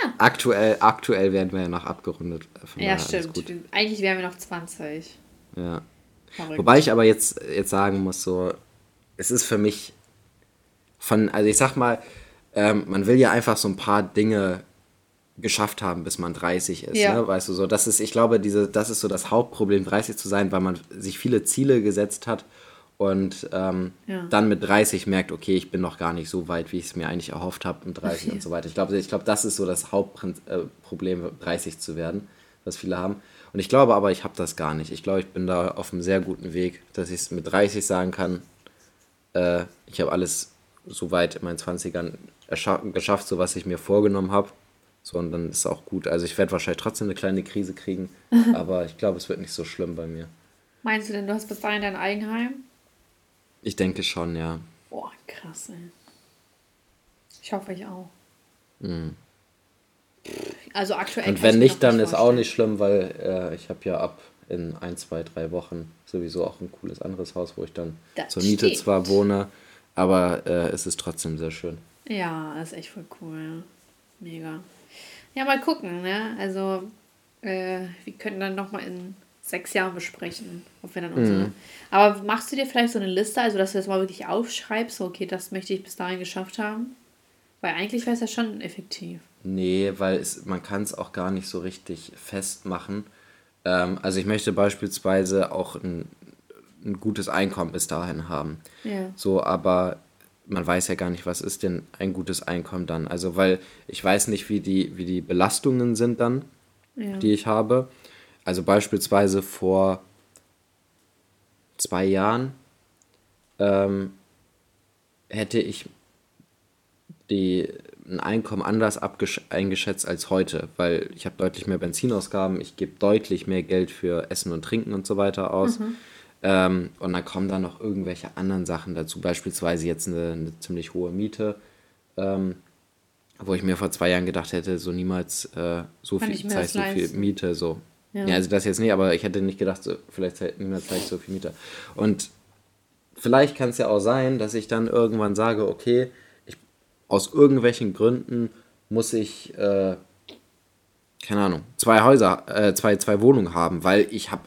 ah! aktuell, aktuell werden wir ja noch abgerundet. ja, stimmt. Eigentlich wären wir noch 20. Ja. Verrückt. Wobei ich aber jetzt, jetzt sagen muss, so, es ist für mich von, also ich sag mal, ähm, man will ja einfach so ein paar Dinge geschafft haben, bis man 30 ist. Ja. Ne? Weißt du, so, das ist, ich glaube, diese, das ist so das Hauptproblem, 30 zu sein, weil man sich viele Ziele gesetzt hat und ähm, ja. dann mit 30 merkt, okay, ich bin noch gar nicht so weit, wie ich es mir eigentlich erhofft habe mit 30 okay. und so weiter. Ich glaube, ich glaube, das ist so das Hauptproblem, 30 zu werden, was viele haben. Und ich glaube aber, ich habe das gar nicht. Ich glaube, ich bin da auf einem sehr guten Weg, dass ich es mit 30 sagen kann, äh, ich habe alles so weit in meinen 20ern geschafft, so was ich mir vorgenommen habe. So, und dann ist es auch gut. Also ich werde wahrscheinlich trotzdem eine kleine Krise kriegen, aber ich glaube, es wird nicht so schlimm bei mir. Meinst du denn, du hast bis dahin dein Eigenheim? Ich denke schon, ja. Boah, krass, ey. Ich hoffe, ich auch. Mhm. Also aktuell. Und wenn nicht, dann ist auch nicht schlimm, weil äh, ich habe ja ab in ein, zwei, drei Wochen sowieso auch ein cooles anderes Haus, wo ich dann das zur Miete steht. zwar wohne, aber äh, es ist trotzdem sehr schön. Ja, ist echt voll cool. Ja. Mega. Ja, mal gucken, ne? Also, äh, wir können dann nochmal in sechs Jahren besprechen, ob wir dann unsere. Mhm. Aber machst du dir vielleicht so eine Liste, also dass du das mal wirklich aufschreibst, so, okay, das möchte ich bis dahin geschafft haben? Weil eigentlich wäre es ja schon effektiv. Nee, weil es, man kann es auch gar nicht so richtig festmachen. Ähm, also ich möchte beispielsweise auch ein, ein gutes Einkommen bis dahin haben. Ja. So, aber man weiß ja gar nicht, was ist denn ein gutes Einkommen dann. Also, weil ich weiß nicht, wie die, wie die Belastungen sind dann, ja. die ich habe. Also beispielsweise vor zwei Jahren ähm, hätte ich die, ein Einkommen anders eingeschätzt als heute, weil ich habe deutlich mehr Benzinausgaben, ich gebe deutlich mehr Geld für Essen und Trinken und so weiter aus. Mhm. Ähm, und dann kommen da noch irgendwelche anderen Sachen dazu, beispielsweise jetzt eine, eine ziemlich hohe Miete, ähm, wo ich mir vor zwei Jahren gedacht hätte, so niemals äh, so Kann viel Zeit, so viel Miete, so. Ja. ja. also das jetzt nicht, aber ich hätte nicht gedacht, so, vielleicht niemals Zeit, so viel Miete. Und vielleicht kann es ja auch sein, dass ich dann irgendwann sage, okay, ich, aus irgendwelchen Gründen muss ich, äh, keine Ahnung, zwei Häuser, äh, zwei, zwei Wohnungen haben, weil ich habe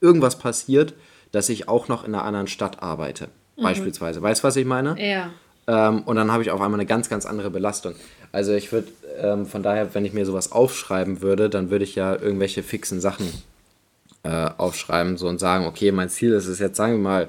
irgendwas passiert, dass ich auch noch in einer anderen Stadt arbeite, mhm. beispielsweise. Weißt du, was ich meine? Ja. Ähm, und dann habe ich auf einmal eine ganz, ganz andere Belastung. Also ich würde ähm, von daher, wenn ich mir sowas aufschreiben würde, dann würde ich ja irgendwelche fixen Sachen äh, aufschreiben so und sagen, okay, mein Ziel ist es jetzt, sagen wir mal,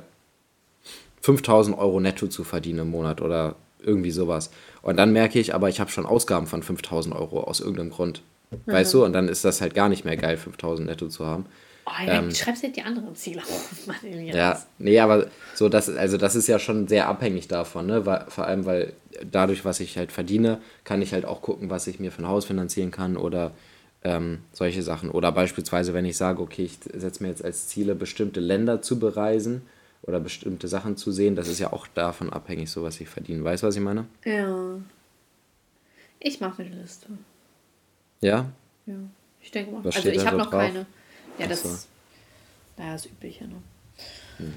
5000 Euro netto zu verdienen im Monat oder irgendwie sowas. Und dann merke ich aber, ich habe schon Ausgaben von 5000 Euro aus irgendeinem Grund. Mhm. Weißt du? Und dann ist das halt gar nicht mehr geil, 5000 netto zu haben. Oh, ähm, schreibst halt die anderen Ziele auf. ja, nee, aber so das, also das ist ja schon sehr abhängig davon, ne? Weil, vor allem, weil dadurch, was ich halt verdiene, kann ich halt auch gucken, was ich mir für ein Haus finanzieren kann oder ähm, solche Sachen. Oder beispielsweise, wenn ich sage, okay, ich setze mir jetzt als Ziele, bestimmte Länder zu bereisen oder bestimmte Sachen zu sehen, das ist ja auch davon abhängig, so was ich verdiene. Weißt du, was ich meine? Ja. Ich mache eine Liste. Ja? Ja. Ich denke mal. Also ich habe noch drauf? keine. Ja, das, so. naja, das Übliche, ne? Hm.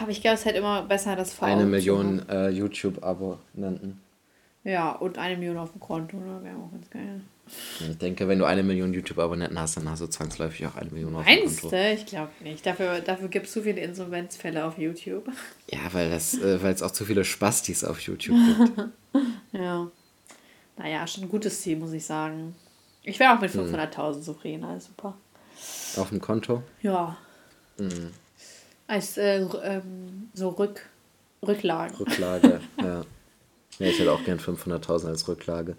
Aber ich glaube, es ist halt immer besser, das vor Eine Million äh, YouTube-Abonnenten. Ja, und eine Million auf dem Konto, ne? Wäre auch ganz geil. Ich denke, wenn du eine Million YouTube-Abonnenten hast, dann hast du zwangsläufig auch eine Million auf dem Konto. Meinst du? Ich glaube nicht. Dafür, dafür gibt es zu viele Insolvenzfälle auf YouTube. Ja, weil es äh, auch zu viele Spastis auf YouTube gibt. ja. Naja, schon ein gutes Ziel, muss ich sagen. Ich wäre auch mit 500.000 hm. zufrieden, alles super. Auf dem Konto? Ja. Mhm. Als äh, ähm, so Rück, Rücklagen. Rücklage, ja. Ja, ich hätte auch gern 500.000 als Rücklage.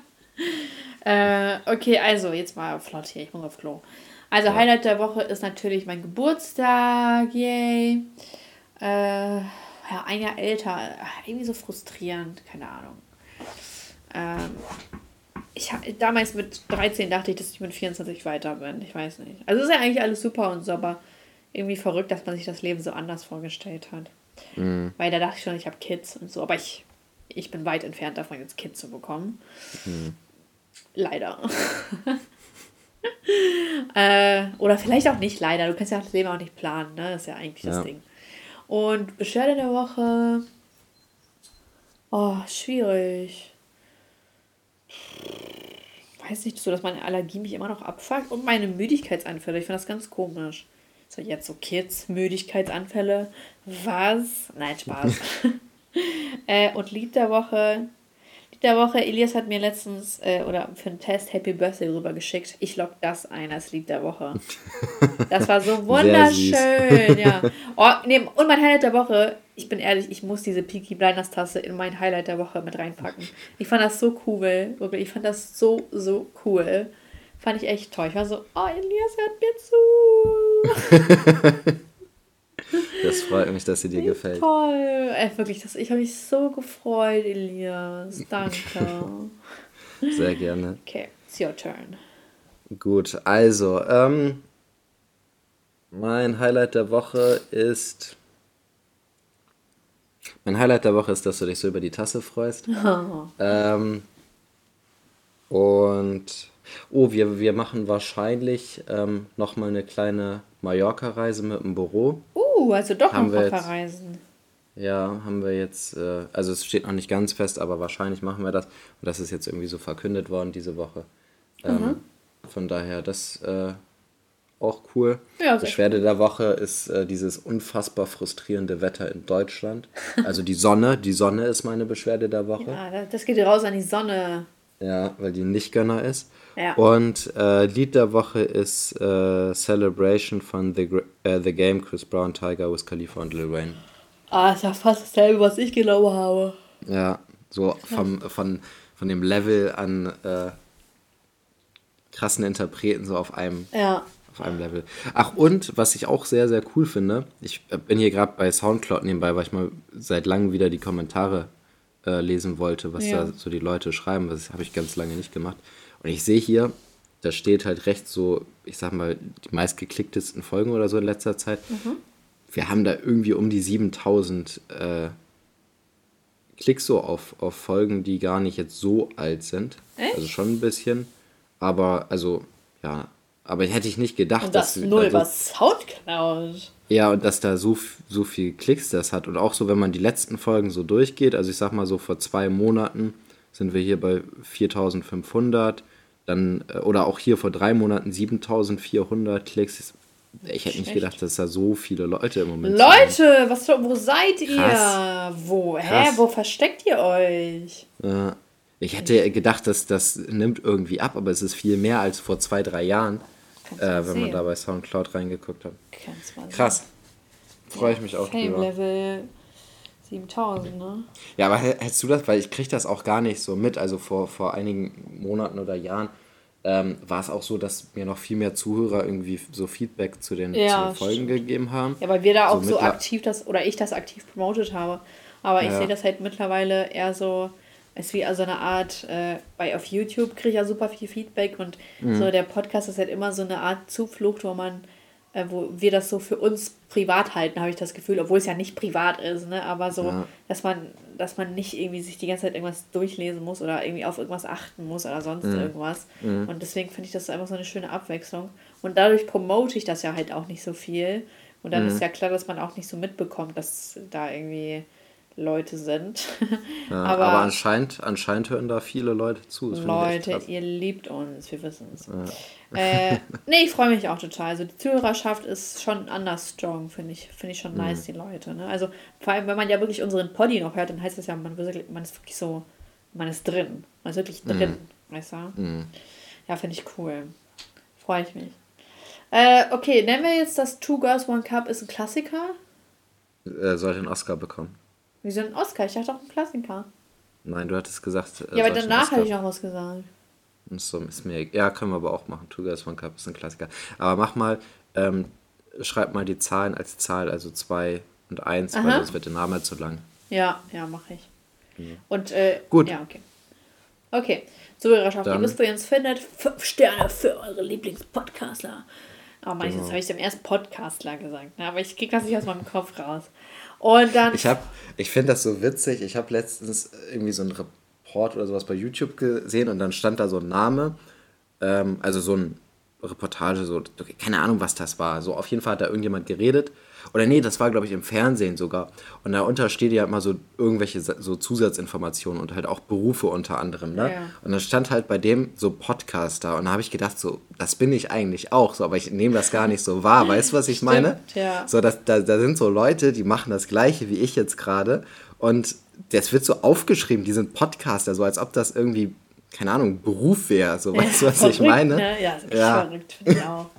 äh, okay, also jetzt mal flott hier, ich muss auf Klo. Also ja. Highlight der Woche ist natürlich mein Geburtstag, yay. Äh, ja, ein Jahr älter, irgendwie so frustrierend, keine Ahnung. Ähm, ich damals mit 13 dachte ich, dass ich mit 24 weiter bin. Ich weiß nicht. Also ist ja eigentlich alles super und so, aber irgendwie verrückt, dass man sich das Leben so anders vorgestellt hat. Mhm. Weil da dachte ich schon, ich habe Kids und so, aber ich, ich bin weit entfernt davon, jetzt Kids zu bekommen. Mhm. Leider. äh, oder vielleicht auch nicht leider. Du kannst ja das Leben auch nicht planen, ne? Das ist ja eigentlich ja. das Ding. Und Beschwerde der Woche. Oh, schwierig weiß nicht, so dass meine Allergie mich immer noch abfuckt und meine Müdigkeitsanfälle. Ich finde das ganz komisch. So, jetzt so Kids, Müdigkeitsanfälle. Was? Nein, Spaß. äh, und Lied der Woche der Woche, Elias hat mir letztens äh, oder für einen Test Happy Birthday rübergeschickt. Ich lock das ein als Lied der Woche. Das war so wunderschön, ja. Oh, nee, und mein Highlight der Woche, ich bin ehrlich, ich muss diese Peaky Blinders Tasse in mein Highlight der Woche mit reinpacken. Ich fand das so cool, wirklich. Ich fand das so, so cool. Fand ich echt toll. Ich war so, oh, Elias hört mir zu. Das freut mich, dass sie dir gefällt. Toll. Ey, wirklich, das, ich habe mich so gefreut, Elias. Danke. Sehr gerne. Okay, it's your turn. Gut, also, ähm, mein Highlight der Woche ist. Mein Highlight der Woche ist, dass du dich so über die Tasse freust. Oh. Ähm, und oh, wir, wir machen wahrscheinlich ähm, nochmal eine kleine Mallorca-Reise mit dem Büro. Uh, also doch haben noch wir verreisen. Ja, haben wir jetzt, äh, also es steht noch nicht ganz fest, aber wahrscheinlich machen wir das. Und das ist jetzt irgendwie so verkündet worden diese Woche. Ähm, mhm. Von daher, das äh, auch cool. Ja, Beschwerde der Woche ist äh, dieses unfassbar frustrierende Wetter in Deutschland. Also die Sonne, die Sonne ist meine Beschwerde der Woche. Ja, das geht raus an die Sonne. Ja, weil die nicht Gönner ist. Ja. Und äh, Lied der Woche ist äh, Celebration von The, äh, The Game, Chris Brown, Tiger, Wiz Khalifa und Lil Wayne. Ah, ist ja fast dasselbe, was ich genommen habe. Ja, so vom, von, von dem Level an äh, krassen Interpreten so auf einem, ja. auf einem Level. Ach, und was ich auch sehr, sehr cool finde, ich äh, bin hier gerade bei Soundcloud nebenbei, weil ich mal seit langem wieder die Kommentare äh, lesen wollte, was ja. da so die Leute schreiben. Das habe ich ganz lange nicht gemacht. Und ich sehe hier, da steht halt recht so, ich sag mal, die meistgeklicktesten Folgen oder so in letzter Zeit. Mhm. Wir haben da irgendwie um die 7000 äh, Klicks so auf, auf Folgen, die gar nicht jetzt so alt sind. Echt? Also schon ein bisschen. Aber, also, ja. Aber hätte ich nicht gedacht, und das dass. Null, also, was Soundcloud. Ja, und dass da so, so viel Klicks das hat. Und auch so, wenn man die letzten Folgen so durchgeht, also ich sag mal so vor zwei Monaten sind wir hier bei 4500 dann, äh, oder auch hier vor drei Monaten 7400 Klicks. Ich hätte nicht Echt? gedacht, dass da so viele Leute im Moment Leute, sind. was, wo seid Krass. ihr? Wo, hä, wo versteckt ihr euch? Ich hätte gedacht, dass das nimmt irgendwie ab, aber es ist viel mehr als vor zwei, drei Jahren, äh, wenn sehen. man da bei Soundcloud reingeguckt hat. Krass. Freue ich mich auch Fame drüber. Level 7000, ne? Ja, aber hättest du das, weil ich kriege das auch gar nicht so mit, also vor, vor einigen Monaten oder Jahren ähm, war es auch so, dass mir noch viel mehr Zuhörer irgendwie so Feedback zu den, ja, zu Folgen stimmt. gegeben haben. Ja, weil wir da auch so, so aktiv das, oder ich das aktiv promotet habe. Aber ich ja. sehe das halt mittlerweile eher so, ist wie also eine Art, äh, bei auf YouTube kriege ich ja super viel Feedback und mhm. so der Podcast ist halt immer so eine Art Zuflucht, wo man äh, wo wir das so für uns privat halten, habe ich das Gefühl, obwohl es ja nicht privat ist, ne? aber so, ja. dass man, dass man nicht irgendwie sich die ganze Zeit irgendwas durchlesen muss oder irgendwie auf irgendwas achten muss oder sonst mhm. irgendwas. Mhm. Und deswegen finde ich das einfach so eine schöne Abwechslung. Und dadurch promote ich das ja halt auch nicht so viel. Und dann mhm. ist ja klar, dass man auch nicht so mitbekommt, dass da irgendwie Leute sind. Ja, aber, aber, anscheinend, anscheinend hören da viele Leute zu. Das Leute, ihr liebt uns, wir wissen es. Ja. Äh, nee, ich freue mich auch total. Also die Zuhörerschaft ist schon anders strong, finde ich. Finde ich schon mhm. nice, die Leute. Ne? Also vor allem, wenn man ja wirklich unseren Poddy noch hört, dann heißt das ja, man, wirklich, man ist wirklich so, man ist drin. Man ist wirklich drin, mhm. weißt du? Mhm. Ja, finde ich cool. Freue ich mich. Äh, okay, nennen wir jetzt das Two Girls One Cup ist ein Klassiker. Er sollte einen Oscar bekommen. Wieso ein Oscar? Ich dachte auch ein Klassiker. Nein, du hattest gesagt. Äh, ja, aber danach hatte ich noch was gesagt. So, ist mir, ja, können wir aber auch machen. Two Girls One Cup ist ein Klassiker. Aber mach mal, ähm, schreib mal die Zahlen als Zahl, also 2 und 1, weil sonst wird der Name zu lang. Ja, ja, mache ich. Mhm. Und, äh, Gut. Ja, okay. Okay, Zuhörerschaft, ihr wisst, wo ihr uns findet. Fünf Sterne für eure Lieblingspodcaster. Aber manchmal genau. habe ich dem erst Podcastler gesagt, ne? aber ich kriege das nicht aus meinem Kopf raus. Und dann. Ich, ich finde das so witzig. Ich habe letztens irgendwie so einen Report oder sowas bei YouTube gesehen und dann stand da so ein Name, ähm, also so ein Reportage, so, keine Ahnung, was das war. So, auf jeden Fall hat da irgendjemand geredet oder nee, das war, glaube ich, im Fernsehen sogar. Und darunter steht ja immer so irgendwelche so Zusatzinformationen und halt auch Berufe unter anderem. Ne? Ja. Und dann stand halt bei dem so Podcaster. Und da habe ich gedacht, so, das bin ich eigentlich auch. So, aber ich nehme das gar nicht so wahr. Weißt du, was ich Stimmt, meine? Ja. So, das, da, da sind so Leute, die machen das Gleiche wie ich jetzt gerade. Und das wird so aufgeschrieben, die sind Podcaster, so als ob das irgendwie keine Ahnung, Beruf wäre. So, weißt du, was verrückt, ich meine? Ne? Ja, das ist ja. verrückt, finde ich auch.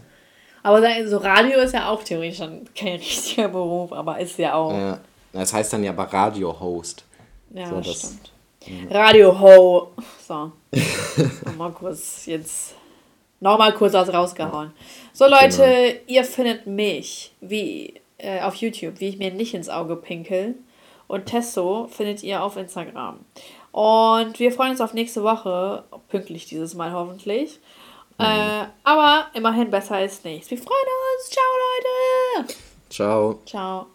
Aber so Radio ist ja auch theoretisch schon kein richtiger Beruf, aber ist ja auch. Ja, das heißt dann ja aber Radio-Host. Ja, so, das stimmt. Radio-Ho. So. nochmal kurz jetzt. Nochmal kurz was rausgehauen. So, Leute, genau. ihr findet mich wie äh, auf YouTube, wie ich mir nicht ins Auge pinkel. Und Testo findet ihr auf Instagram. Und wir freuen uns auf nächste Woche, pünktlich dieses Mal hoffentlich. Mhm. Äh, aber immerhin besser als nichts. Wir freuen uns. Ciao, Leute. Ciao. Ciao.